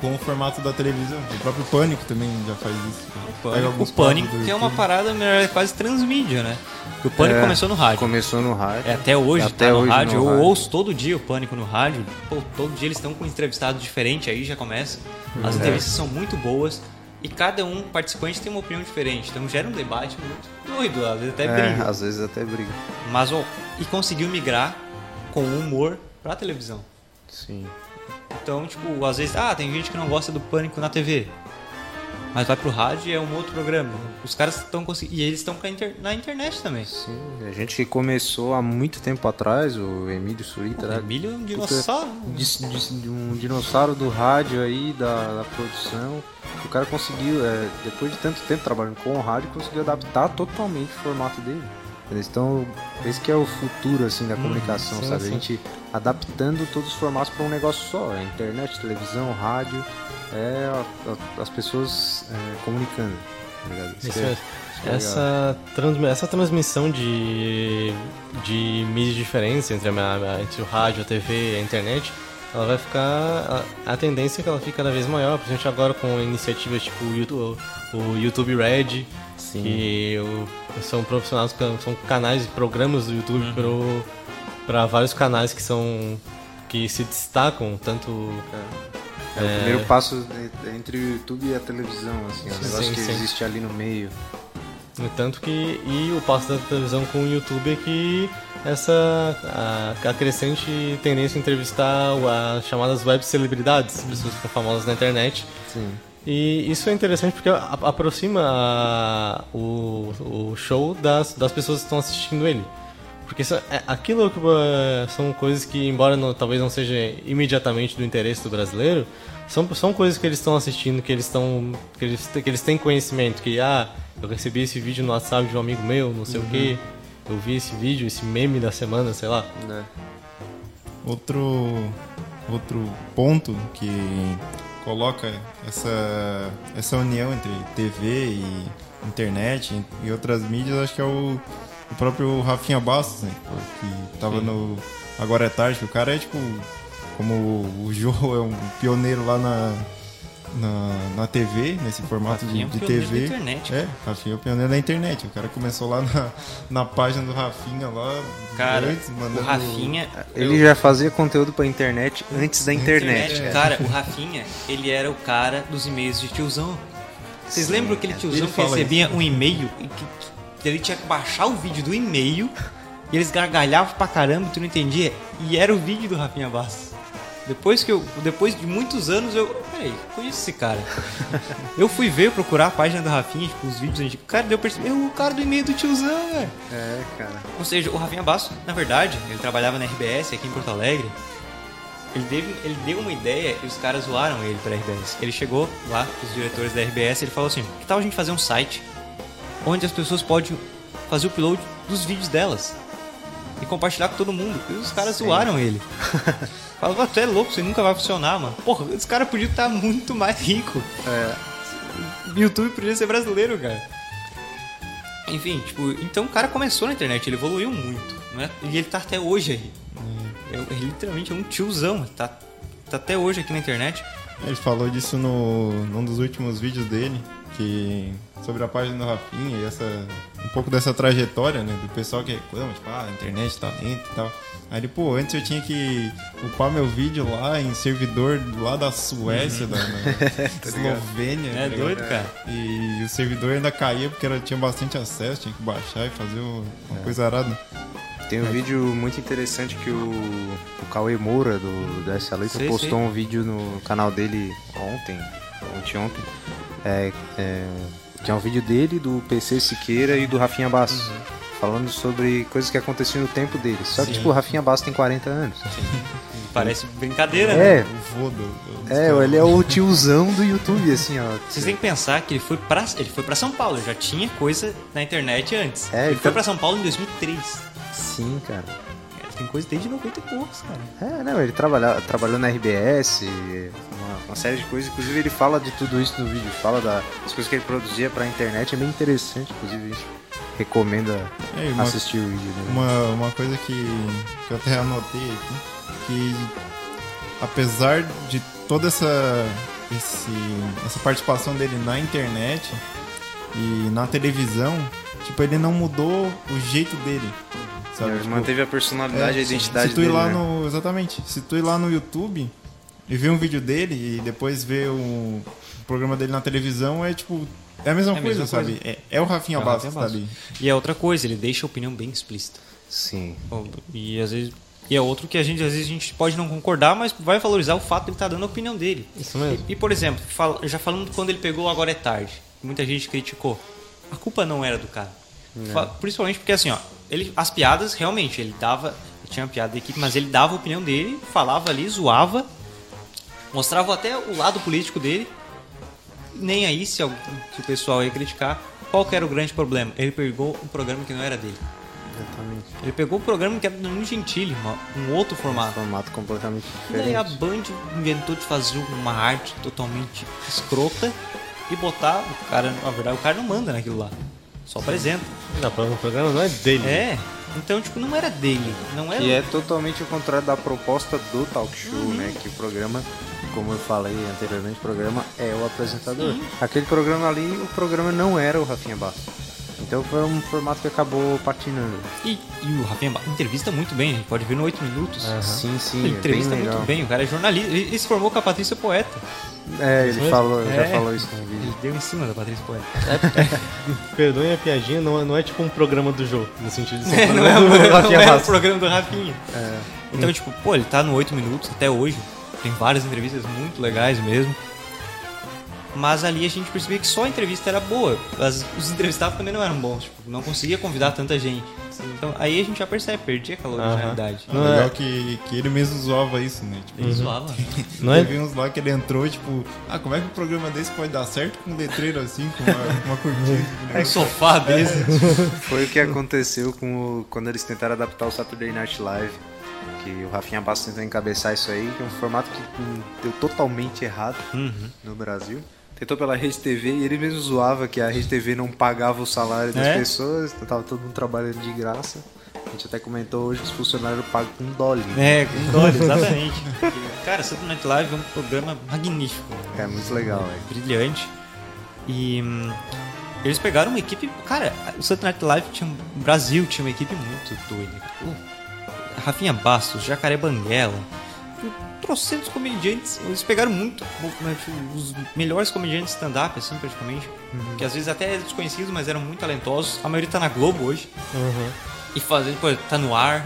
com o formato da televisão. O próprio Pânico também já faz isso. Pega Pânico, o Pânico, que é uma parada é quase transmídia, né? Porque o Pânico É, começou no rádio. Começou no rádio. É, até hoje Até tá no hoje rádio. no eu rádio. ouço todo dia o Pânico no rádio. Pô, todo dia eles estão com um entrevistado diferente, aí já começa. As É. entrevistas são muito boas. E cada um participante tem uma opinião diferente. Então gera um debate muito doido, às vezes até É, briga. às vezes até briga. Mas, ó, e conseguiu migrar com humor pra televisão. Sim. Então, tipo, às vezes, ah, tem gente que não gosta do Pânico na TV. Mas vai pro rádio e é um outro programa. Os caras estão conseguindo. E eles estão na internet também. Sim. A gente que começou há muito tempo atrás, o Emílio Surita, O né? Emílio é um dinossauro. Dis- dis- de um dinossauro do rádio aí, da, da produção. O cara conseguiu, é, depois de tanto tempo trabalhando com o rádio, conseguiu adaptar totalmente o formato dele. Eles estão. Esse que é o futuro assim da comunicação, sim, sabe? sim. A gente adaptando todos os formatos para um negócio só. É internet, televisão, rádio, é a- a- as pessoas é, comunicando. tá? Isso é- é- é essa, transmi- essa transmissão de, de mídias diferentes entre, a, entre o rádio, a TV e a internet, ela vai ficar. A, a tendência é que ela fique cada vez maior, principalmente agora com iniciativas tipo o YouTube, o YouTube Red, Sim. que o- são profissionais, que são canais e programas do YouTube para vários canais que são. que se destacam, tanto. É o primeiro passo entre o YouTube e a televisão, assim, é um Sim, negócio que sim. existe ali no meio. No tanto que e o passo da televisão com o YouTube é que essa a, a crescente tendência a entrevistar as chamadas web celebridades, pessoas que ficam famosas na internet. Sim. E isso é interessante porque aproxima a- o, o show das, das pessoas que estão assistindo ele. Porque isso é- aquilo que, eh, são coisas que, embora não- talvez não seja imediatamente do interesse do brasileiro, são, são coisas que eles estão assistindo, que eles estão. Que eles, que eles têm conhecimento, que ah, eu recebi esse vídeo no WhatsApp de um amigo meu, não sei o que, eu vi esse vídeo, esse meme da semana, sei lá. Né? Outro, outro ponto que coloca essa, essa união entre TV e internet e outras mídias, acho que é o, o próprio Rafinha Bastos, né? Que tava no Agora é Tarde, que o cara é tipo, como o Joe é um pioneiro lá na, na, na TV, nesse formato de, é um de pioneiro TV. da internet, É, Rafinha é o pioneiro da internet. O cara começou lá na, na página do Rafinha lá. Cara, antes, o mandando- Rafinha. Ele já fazia conteúdo pra internet antes da internet, internet, cara. cara, o Rafinha, ele era o cara dos e-mails de tiozão. Vocês lembram aquele tiozão Ele que recebia um e-mail e que, que ele tinha que baixar o vídeo do e-mail e eles gargalhavam pra caramba, tu não entendia? E era o vídeo do Rafinha Bastos. Depois que eu, depois de muitos anos, eu, peraí, conheço esse cara. eu fui ver, procurar a página do Rafinha, tipo, os vídeos antigos. Cara, deu perceber, é o cara do e-mail do tiozão, velho. É, cara. Ou seja, o Rafinha Bastos, na verdade, ele trabalhava na RBS aqui em Porto Alegre. Ele, teve, ele deu uma ideia e os caras zoaram ele pra RBS. Ele chegou lá, os diretores da RBS, ele falou assim: que tal a gente fazer um site onde as pessoas podem fazer o upload dos vídeos delas e compartilhar com todo mundo? E os caras zoaram ele. Falaram, "Ah, tu é louco, isso nunca vai funcionar, mano. Porra, os caras podiam estar muito mais ricos. É, YouTube podia ser brasileiro, cara. Enfim, tipo, então o cara começou na internet, ele evoluiu muito, né? E ele tá até hoje aí. É, Ele literalmente é um tiozão, tá, tá até hoje aqui na internet. Ele falou disso no, num dos últimos vídeos dele, que sobre a página do Rafinha e essa, um pouco dessa trajetória, né, do pessoal que reclama, tipo, ah, a internet tá lenta e tal. Aí ele, pô, antes eu tinha que upar meu vídeo lá em servidor lá da Suécia, da, da Eslovênia. É tá doido, cara. E o servidor ainda caía porque era, tinha bastante acesso, tinha que baixar e fazer uma coisa arada. Tem um vídeo muito interessante que o, o Cauê Moura, do, do Sei, postou sei. um vídeo no canal dele ontem, anteontem. É, é, que é um vídeo dele, do PC Siqueira e do Rafinha Bastos. Falando sobre coisas que aconteciam no tempo deles. Só que, Sim. tipo, o Rafinha Bastos tem 40 anos. Parece brincadeira, né? É, O vô do, é, ele é o tiozão do YouTube, assim, ó. Vocês têm que pensar que ele foi pra, ele foi pra São Paulo, já tinha coisa na internet antes. É, ele então- foi pra São Paulo em 2003. Sim, cara. Tem coisa desde 90 e poucos, cara. É, não, ele trabalha, trabalhou na RBS, uma, uma série de coisas. Inclusive, ele fala de tudo isso no vídeo. Fala da- das coisas que ele produzia pra internet. É bem interessante, inclusive, a gente recomenda É, uma- assistir o vídeo dele. Uma, uma coisa que, que eu até anotei aqui, que apesar de toda essa, esse, essa participação dele na internet e na televisão, tipo, ele não mudou o jeito dele. Sabe? Ele Tipo, manteve a personalidade é, e a identidade se tu ir dele. lá né? no Exatamente. Se tu ir lá no YouTube e ver um vídeo dele e depois ver o, programa dele na televisão, é tipo. É a mesma É a coisa, mesma sabe? É, é o Rafinha É Bastos que tá ali. E é outra coisa, ele deixa a opinião bem explícita. Sim. E às vezes. E é outro que a gente, às vezes, a gente pode não concordar, mas vai valorizar o fato de ele estar dando a opinião dele. Isso mesmo. E, e, por exemplo, fala- já falando quando ele pegou o Agora é Tarde, muita gente criticou. A culpa não era do cara. Fa- Principalmente porque assim, ó, ele, as piadas, realmente, ele dava. Tinha uma piada da equipe, mas ele dava a opinião dele, falava ali, zoava, mostrava até o lado político dele. Nem aí se, algum- se o pessoal ia criticar. Qual que era o grande problema? Ele pegou um programa que não era dele. Exatamente. Ele pegou um programa que era do Gentili, uma- um outro Um formato. formato completamente E daí a diferente. Band inventou de fazer uma arte totalmente escrota e botar o cara. Na verdade, o cara não manda naquilo lá. Só apresenta. Não, o programa não é dele. É. Então, tipo, não era dele. Não era. Que é totalmente o contrário da proposta do talk show, Uhum. né? Que o programa, como eu falei anteriormente, o programa é o apresentador. Sim. Aquele programa ali, o programa não era o Rafinha Bastos. Então foi um formato que acabou patinando. E, e o Rafinha entrevista muito bem, a gente pode ver no 8 minutos. Sim, sim, Ele é bem entrevista muito bem, o cara é jornalista. Ele, ele se formou com a Patrícia Poeta. É, ele falou, já É. falou isso no vídeo. Ele deu em cima da Patrícia Poeta. Perdoem a piadinha, não, é- não é tipo um programa do jogo, no sentido de ser É, um não é, programa do o- não Rafinha é o programa do Rafinha. Então, tipo, pô, ele tá no 8 minutos até hoje. Tem várias entrevistas muito legais mesmo. Mas ali a gente percebia que só a entrevista era boa. As- os entrevistados também não eram bons. Tipo, não conseguia convidar tanta gente. Então aí a gente já percebe, perdia aquela originalidade. Ah, Não legal é- que, que ele mesmo zoava isso, né? Tipo, Ele zoava. Não é- Teve uns lá que ele entrou, tipo, ah, como é que um programa desse pode dar certo com um letreiro assim, com uma, uma cortina? Um sofá desse. Foi o que aconteceu com o- quando eles tentaram adaptar o Saturday Night Live. Que o Rafinha Bastos tentou encabeçar isso aí, que é um formato que deu totalmente errado Uhum. no Brasil. Tentou pela Rede TV e ele mesmo zoava que a Rede TV não pagava o salário das É? pessoas, tava todo mundo trabalhando de graça. A gente até comentou hoje que os funcionários pagam com dólar. É, com dólar, exatamente. Cara, Saturday Night Live é um programa magnífico. É muito legal, velho. brilhante. E hum, eles pegaram uma equipe. Cara, o Saturday Night Live tinha. O Brasil tinha uma equipe muito doida. O Rafinha Bastos, Jacaré Banguela. Trocentos comediantes. Eles pegaram muito. né, tipo, Os melhores comediantes de stand-up, assim, praticamente. Que às vezes até desconhecidos, mas eram muito talentosos. A maioria tá na Globo hoje. Uhum. E fazendo, pô, tá no ar.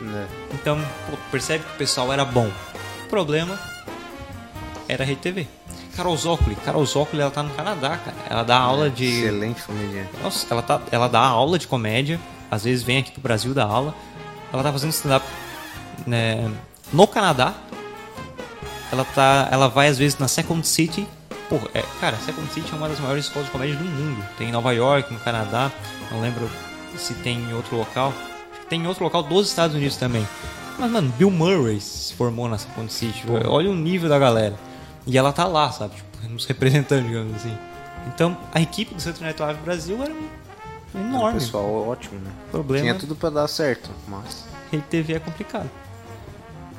né? Então, pô, percebe que o pessoal era bom. O problema era a Rede TV. Carol Zócoli. Carol Zócoli, ela tá no Canadá, cara. Ela dá aula de... Excelente comediante. Nossa, ela, tá, ela dá aula de comédia. Às vezes vem aqui pro Brasil dar aula. Ela tá fazendo stand-up né, no Canadá. Ela, tá, ela vai às vezes na Second City. Pô, é, cara, Second City é uma das maiores escolas de comédia do mundo. Tem em Nova York, no Canadá. Não lembro se tem em outro local. Tem em outro local dos Estados Unidos também. Mas, mano, Bill Murray se formou na Second City. Olha o nível da galera. E ela tá lá, sabe? Tipo, nos representando, digamos assim. Então, a equipe do Saturday Night Live Brasil era Um enorme. pessoal ótimo, né? Problema Tinha tudo pra dar certo, mas. Rede TV é complicado.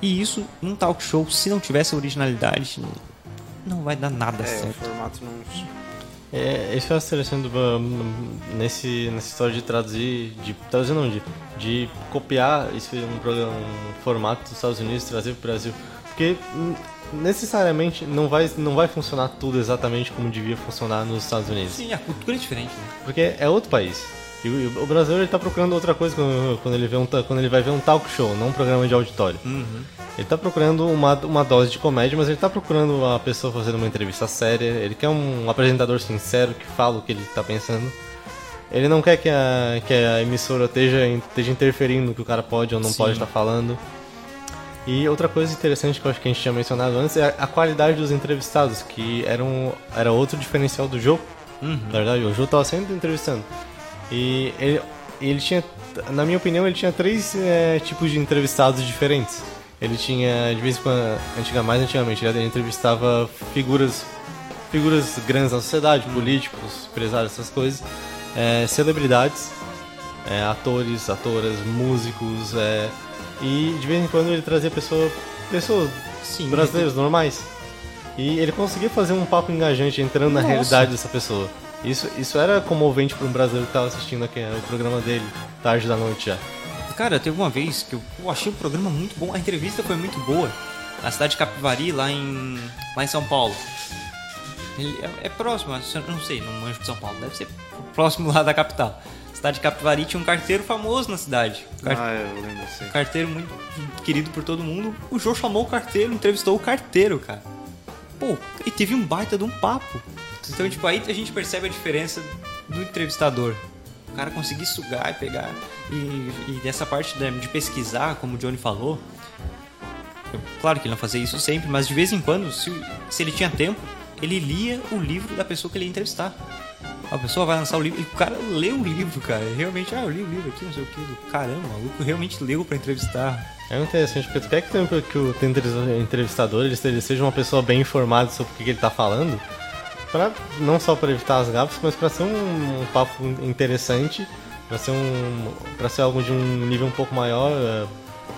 E isso, num talk show, se não tivesse originalidade, não vai dar nada É, o certo. formato não. É, eu acho interessante nesse, nessa história de traduzir, de traduzir não, de, de copiar esse um programa, um formato dos Estados Unidos e trazer pro Brasil. Porque hum, necessariamente não vai, não vai funcionar tudo exatamente como devia funcionar nos Estados Unidos. Sim, a cultura é diferente, né? Porque é outro país. E o, brasileiro ele tá procurando outra coisa quando, ele vê um, quando ele vai ver um talk show, não um programa de auditório. Ele tá procurando uma, uma dose de comédia, mas ele tá procurando uma pessoa fazendo uma entrevista séria. Ele quer um apresentador sincero que fala o que ele tá pensando. Ele não quer que a, que a emissora esteja, esteja interferindo no que o cara pode ou não Sim. pode estar falando. E outra coisa interessante que eu acho que a gente tinha mencionado antes é a, a qualidade dos entrevistados, que era, um, era outro diferencial do jogo. Na verdade, o Jô tava sempre entrevistando. E ele, ele tinha, na minha opinião, ele tinha três eh, tipos de entrevistados diferentes. Ele tinha, de vez em quando, antiga, mais antigamente, ele entrevistava figuras, figuras grandes da sociedade, políticos, empresários, essas coisas, eh, celebridades, eh, atores, atoras, músicos, eh, e de vez em quando ele trazia pessoa, pessoas Sim. brasileiros normais. E ele conseguia fazer um papo engajante entrando na Nossa. realidade dessa pessoa. Isso, isso era comovente para um brasileiro que estava assistindo aqui, o programa dele, tarde da noite já. Cara, teve uma vez que eu, eu achei o programa muito bom, a entrevista foi muito boa. Na cidade de Capivari, lá em, lá em São Paulo. Ele é, é próximo, eu não sei, não manjo de São Paulo, deve ser próximo lá da capital. Cidade de Capivari tinha um carteiro famoso na cidade. Car- Ah, eu lembro assim. carteiro muito querido por todo mundo. O Jô chamou o carteiro, entrevistou o carteiro, cara. Pô, e teve um baita de um papo. Então, tipo, aí a gente percebe a diferença do entrevistador. O cara conseguir sugar e pegar. E, e dessa parte de, de pesquisar, como o Johnny falou. eu- claro que ele não fazia isso sempre, mas de vez em quando, se, se ele tinha tempo, ele lia o livro da pessoa que ele ia entrevistar. A pessoa vai lançar o livro e o cara lê o livro, cara. Realmente, ah, eu li o livro aqui, não sei o que. Caramba, o maluco realmente leu pra entrevistar. É interessante, porque tu quer que, o entrevistador ele seja- uma pessoa bem informada sobre o que ele está falando, pra, não só para evitar as gafas, mas para ser um, um papo interessante, para ser, um, pra ser algo de um nível um pouco maior, é,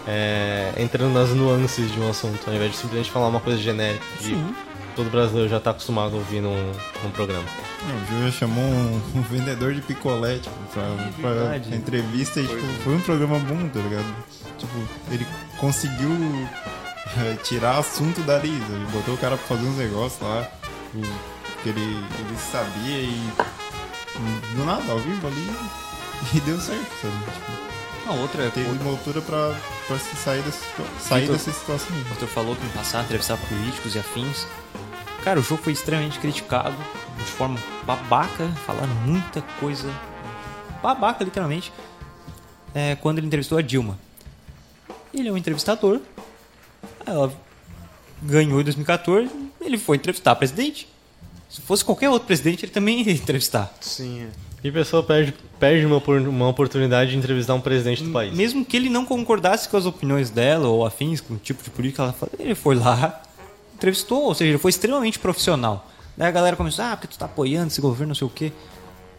é, entrando nas nuances de um assunto, ao invés de simplesmente falar uma coisa genérica. E todo brasileiro já tá acostumado a ouvir num, num programa. Não, o já chamou um, um vendedor de picolé, tipo, pra, pra entrevista e, tipo, foi um programa bom, tá ligado? Tipo, ele conseguiu tirar assunto dali, ele botou o cara pra fazer uns negócios lá, ele, ele sabia e do nada, ao vivo ali, e deu certo, sabe? Tipo, Uma outra teve uma altura pra, pra se sair, dessa, sair Vitor- dessa situação. O Arthur falou que no passado entrevistar políticos e afins. Cara, o jogo foi extremamente criticado de forma babaca, falaram muita coisa babaca, literalmente, é, quando ele entrevistou a Dilma. Ele é um entrevistador, ela ganhou em 2014, ele foi entrevistar a presidente. Se fosse qualquer outro presidente, ele também ia entrevistar. Sim. E a pessoa perde, perde uma, uma oportunidade de entrevistar um presidente do país. Mesmo que ele não concordasse com as opiniões dela ou afins com o tipo de política que ela fala, ele foi lá, entrevistou, ou seja, ele foi extremamente profissional. Daí a galera começou, ah, porque tu tá apoiando esse governo, não sei o quê.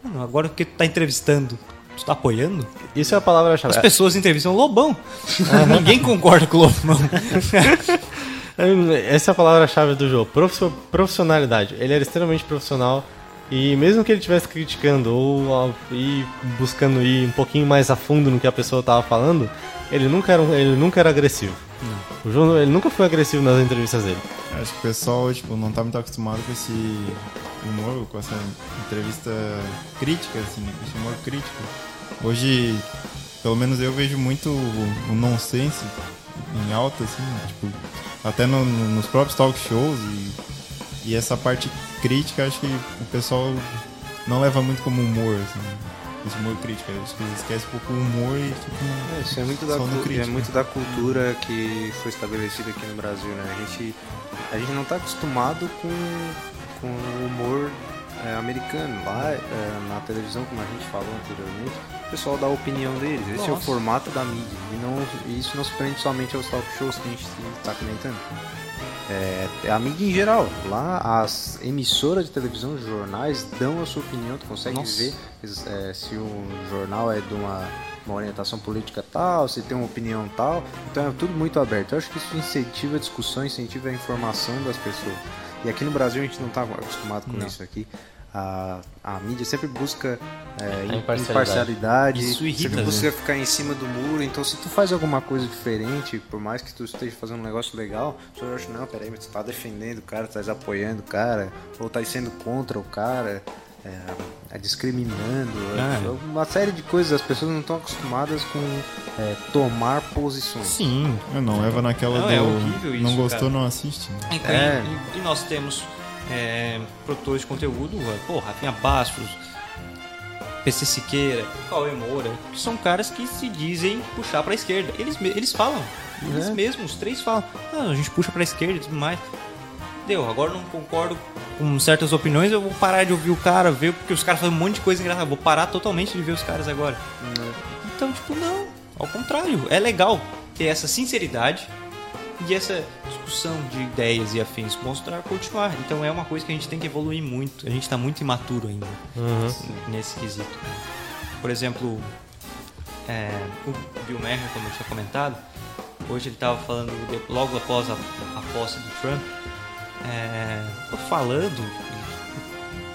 Mano, agora porque tu tá entrevistando, tu tá apoiando? Isso é a palavra-chave. As pessoas entrevistam o Lobão. Ninguém concorda com o Lobão. Essa é a palavra-chave do jogo. Profissio- Profissionalidade. Ele era extremamente profissional. E mesmo que ele estivesse criticando ou ir buscando ir um pouquinho mais a fundo no que a pessoa estava falando, ele nunca era, ele nunca era agressivo. O João, ele nunca foi agressivo nas entrevistas dele. Acho que o pessoal, tipo, não tá muito acostumado com esse humor, com essa entrevista crítica, assim, né? esse humor crítico. Hoje, pelo menos eu vejo muito o, o nonsense em alta, assim, tipo, até no- no- nos próprios talk shows e, e essa parte crítica, acho que o pessoal não leva muito como humor, assim, esse humor crítico. Acho que esquece um pouco o humor e, tipo, É, isso é muito, da, cu- crítico. é muito da cultura que foi estabelecida aqui no Brasil, né? A gente, a gente não está acostumado com, com o humor é, americano. Lá é, na televisão, como a gente falou anteriormente, o pessoal dá a opinião deles. Esse é o Nossa. formato da mídia. E, não, e isso não se prende somente aos talk shows que a gente está comentando. É, é a mídia em geral. Lá as emissoras de televisão, os jornais dão a sua opinião. Tu consegue Nossa. ver é, se o jornal é de uma, uma orientação política tal, se tem uma opinião tal. Então é tudo muito aberto. Eu acho que isso incentiva a discussão, incentiva a informação das pessoas. E aqui no Brasil a gente não está acostumado com Não. isso aqui. A, a mídia sempre busca é, imparcialidade. imparcialidade, Isso irrita, sempre né? busca ficar em cima do muro. Então, se tu faz alguma coisa diferente, por mais que tu esteja fazendo um negócio legal, pessoa acha, não, peraí, mas tu tá defendendo o cara, tu tá apoiando o cara, ou tá sendo contra o cara, é, é discriminando. Ah, é uma série de coisas. As pessoas não estão acostumadas com é, tomar posições. Sim. eu não leva naquela Não, do é horrível isso, não gostou, cara. não assiste. né? É. e- e nós temos é, produtores de conteúdo, pô, Rafinha Bastos, PC Siqueira, Cauê Moura, que são caras que se dizem puxar pra esquerda. Eles, eles falam, eles É. mesmos, os três falam, ah, a gente puxa pra esquerda e tudo mais. Deu, agora não concordo com certas opiniões, eu vou parar de ouvir o cara, ver, porque os caras fazem um monte de coisa engraçada. Vou parar totalmente de ver os caras agora. Então, tipo, não. Ao contrário, é legal ter essa sinceridade e essa discussão de ideias e afins mostrar continuar. Então é uma coisa que a gente tem que evoluir muito. A gente está muito imaturo ainda nesse quesito. Por exemplo, é, o Bill Maher, como eu tinha comentado, hoje ele estava falando de- logo após a, a posse do Trump, é, falando,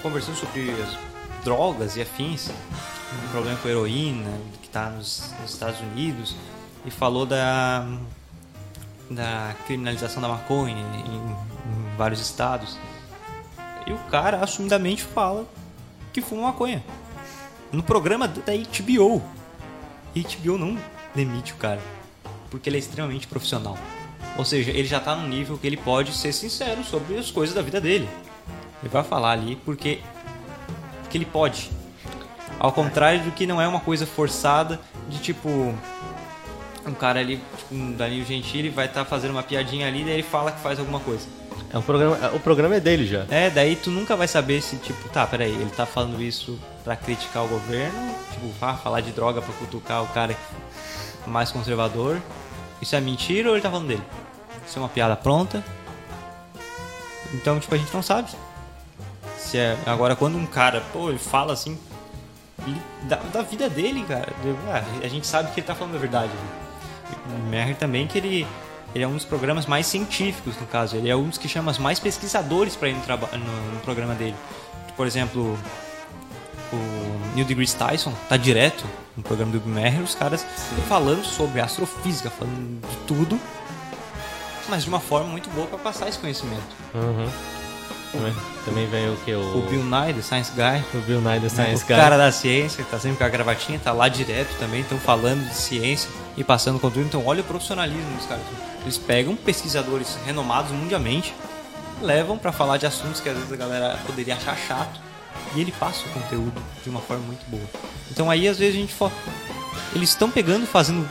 conversando sobre as drogas e afins, um problema com a heroína que está nos, nos Estados Unidos e falou da da criminalização da maconha em, em vários estados. E o cara assumidamente fala que fuma maconha. No programa da HBO. HBO não demite o cara. Porque ele é extremamente profissional. Ou seja, ele já tá num nível que ele pode ser sincero sobre as coisas da vida dele. Ele vai falar ali porque, porque ele pode. Ao contrário do que não é uma coisa forçada de tipo um cara ali, tipo um Danilo Gentili, vai estar fazendo uma piadinha ali, daí ele fala que faz alguma coisa. É um programa, é- o programa é dele já. É, daí tu nunca vai saber se, tipo, tá, peraí, ele tá falando isso pra criticar o governo, tipo, ah, falar de droga pra cutucar o cara mais conservador. Isso é mentira ou ele tá falando dele? Isso é uma piada pronta? Então, tipo, a gente não sabe. Se é... Agora, quando um cara, pô, ele fala assim, da, da vida dele, cara, ah, a gente sabe que ele tá falando a verdade. né? O Merri também que ele ele é um dos programas mais científicos, no caso. Ele é um dos que chama mais pesquisadores para ir no, no- no programa dele. Por exemplo, o Neil deGrasse Tyson tá direto no programa do Maher, os caras falando sobre astrofísica, falando de tudo, mas de uma forma muito boa para passar esse conhecimento. Uhum. Também, também vem o que? O, O Bill Nye, The Science Guy, o Bill Nye, The Science o Guy. cara da ciência, que tá sempre com a gravatinha, tá lá direto também, estão falando de ciência e passando conteúdo. Então, olha o profissionalismo dos caras. Eles pegam pesquisadores renomados mundialmente, levam pra falar de assuntos que às vezes a galera poderia achar chato, e ele passa o conteúdo de uma forma muito boa. Então, aí às vezes a gente. fo- Eles estão pegando, fazendo,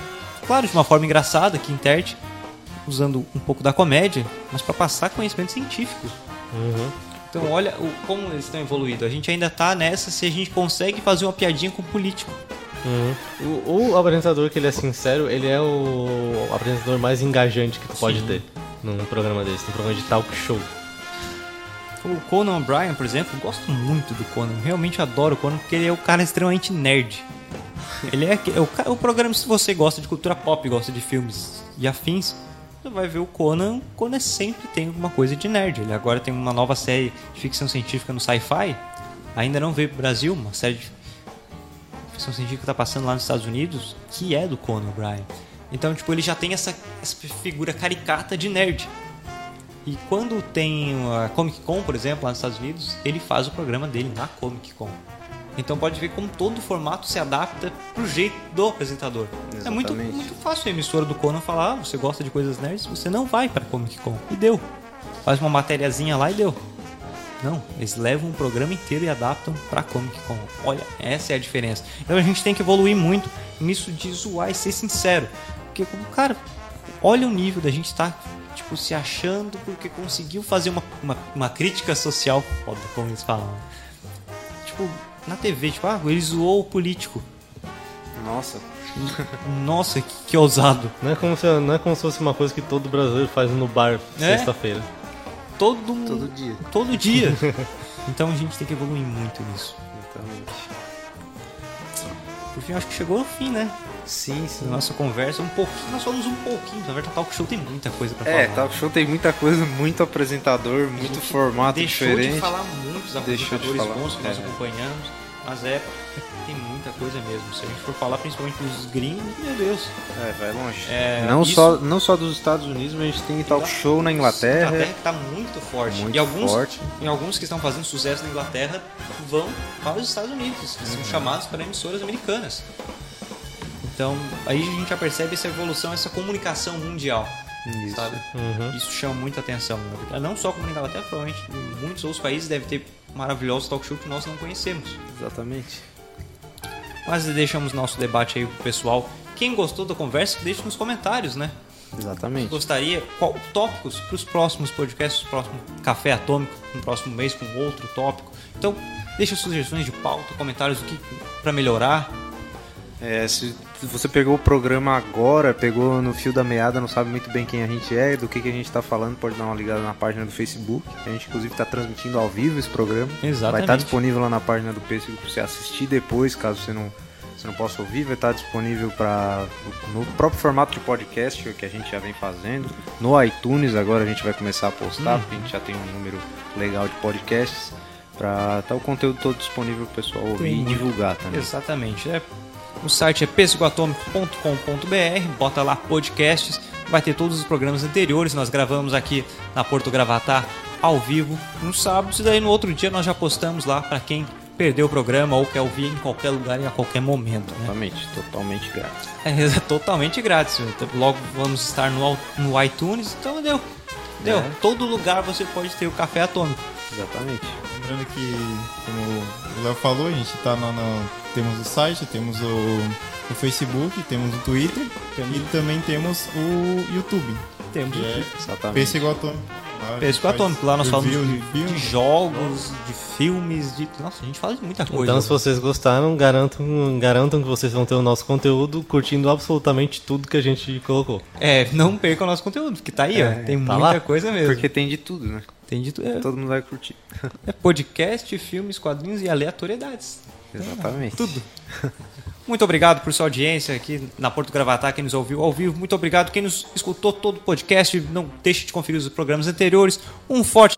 claro, de uma forma engraçada, que interte, usando um pouco da comédia, mas pra passar conhecimento científico. Uhum. Então olha o- como eles estão evoluindo. A gente ainda tá nessa se a gente consegue fazer uma piadinha com o político. Uhum. O, o apresentador que ele é sincero, ele é o apresentador mais engajante que tu pode Sim. ter num programa desse, num programa de talk show. O Conan O'Brien, por exemplo, eu gosto muito do Conan. Realmente adoro o Conan porque ele é o cara extremamente nerd. Ele é, é o, ca- o programa, se você gosta de cultura pop, gosta de filmes e afins, você vai ver o Conan. Conan sempre tem alguma coisa de nerd. Ele agora tem uma nova série de ficção científica no sci-fi. Ainda não veio pro Brasil, uma série de ficção científica tá passando lá nos Estados Unidos, que é do Conan O'Brien. Então, tipo, ele já tem essa, essa figura caricata de nerd. E quando tem a Comic Con, por exemplo, lá nos Estados Unidos, ele faz o programa dele na Comic Con. Então pode ver como todo o formato se adapta pro jeito do apresentador. É muito, Exatamente. muito fácil a emissora do Conan falar, ah, você gosta de coisas nerds, você não vai pra Comic Con. E deu. Faz uma matériazinha lá e deu. Não, eles levam um programa inteiro e adaptam pra Comic Con. Olha, essa é a diferença. Então a gente tem que evoluir muito nisso de zoar e ser sincero. Porque, cara, olha o nível da gente estar, tipo, se achando porque conseguiu fazer uma, uma, uma crítica social, foda, como eles falam. Tipo, na TV, tipo, ah, ele zoou o político. Nossa. Nossa, que, que ousado. Não é, como se, não é como se fosse uma coisa que todo brasileiro faz no bar É? sexta-feira. Todo, Todo dia. todo dia. então a gente tem que evoluir muito nisso. Exatamente. Fim, acho que chegou ao fim, né? Sim, sim. Nossa conversa, um pouquinho, nós falamos um pouquinho. Na verdade, Talk Show tem muita coisa pra É, falar. talk show tem muita coisa, muito apresentador, muito formato Deixou diferente. de falar muitos Deixou de apresentadores falar, bons que nós é. acompanhamos, mas é, tem muita coisa mesmo. Se a gente for falar principalmente dos gringos, meu Deus. É, vai longe. É, não, isso- só, não só dos Estados Unidos, mas a gente tem talk show na Inglaterra. Inglaterra que tá muito forte. Muito e alguns, forte. E alguns que estão fazendo sucesso na Inglaterra vão para os Estados Unidos, que Uhum. são chamados para emissoras americanas. Então, aí a gente já percebe essa evolução, essa comunicação mundial. Isso. Sabe? Uhum. Isso chama muita atenção. verdade. Não só como na Inglaterra, provavelmente em muitos outros países deve ter maravilhosos talk show que nós não conhecemos. Exatamente. Mas deixamos nosso debate aí pro pessoal. Quem gostou da conversa, deixe nos comentários, né? Exatamente. Gostaria, qual tópicos para os próximos podcasts, próximo Café Atômico, no próximo mês com outro tópico. Então, deixa sugestões de pauta, comentários do que para melhorar. É, se você pegou o programa agora, pegou no fio da meada, não sabe muito bem quem a gente é, do que, que a gente está falando, pode dar uma ligada na página do Facebook. A gente, inclusive, está transmitindo ao vivo esse programa. Exatamente. Vai estar disponível lá na página do Facebook para você assistir depois, caso você não, você não possa ouvir. Vai estar disponível para no próprio formato de podcast que a gente já vem fazendo. No iTunes, agora a gente vai começar a postar, porque a gente já tem um número legal de podcasts. Para estar o conteúdo todo disponível para o pessoal ouvir Tem e divulgar também. Exatamente. É, o site é pêssegoatômico.com.br, bota lá podcasts, vai ter todos os programas anteriores. Nós gravamos aqui na Porto Gravatá ao vivo no sábado, e daí no outro dia nós já postamos lá para quem perdeu o programa ou quer ouvir em qualquer lugar e a qualquer momento. Né? Exatamente, totalmente grátis. É totalmente grátis. Então, Logo vamos estar no, no iTunes, então deu. Deu. É. Todo lugar você pode ter o café atômico. Exatamente. Lembrando que, como o Léo falou, a gente tá no, no- temos o site, temos o, o Facebook, temos o Twitter e também temos o YouTube. Temos Que o é Exatamente. Pêssego Atômico. Lá a Atômico. Lá nós falamos review de, de jogos, de filmes, de. Nossa, a gente fala de muita coisa. Então, se vocês gostaram, garantam, garantam que vocês vão ter o nosso conteúdo curtindo absolutamente tudo que a gente colocou. É, não perca o nosso conteúdo, porque tá aí, ó. Tem tá muita lá. coisa mesmo. Porque tem de tudo, né? Tem de tudo. É, Todo mundo vai curtir. é podcast, filmes, quadrinhos e aleatoriedades. Exatamente. Tudo. Muito obrigado por sua audiência aqui na Porto Gravatar, quem nos ouviu ao vivo. Muito obrigado quem nos escutou todo o podcast. Não deixe de conferir os programas anteriores. Um forte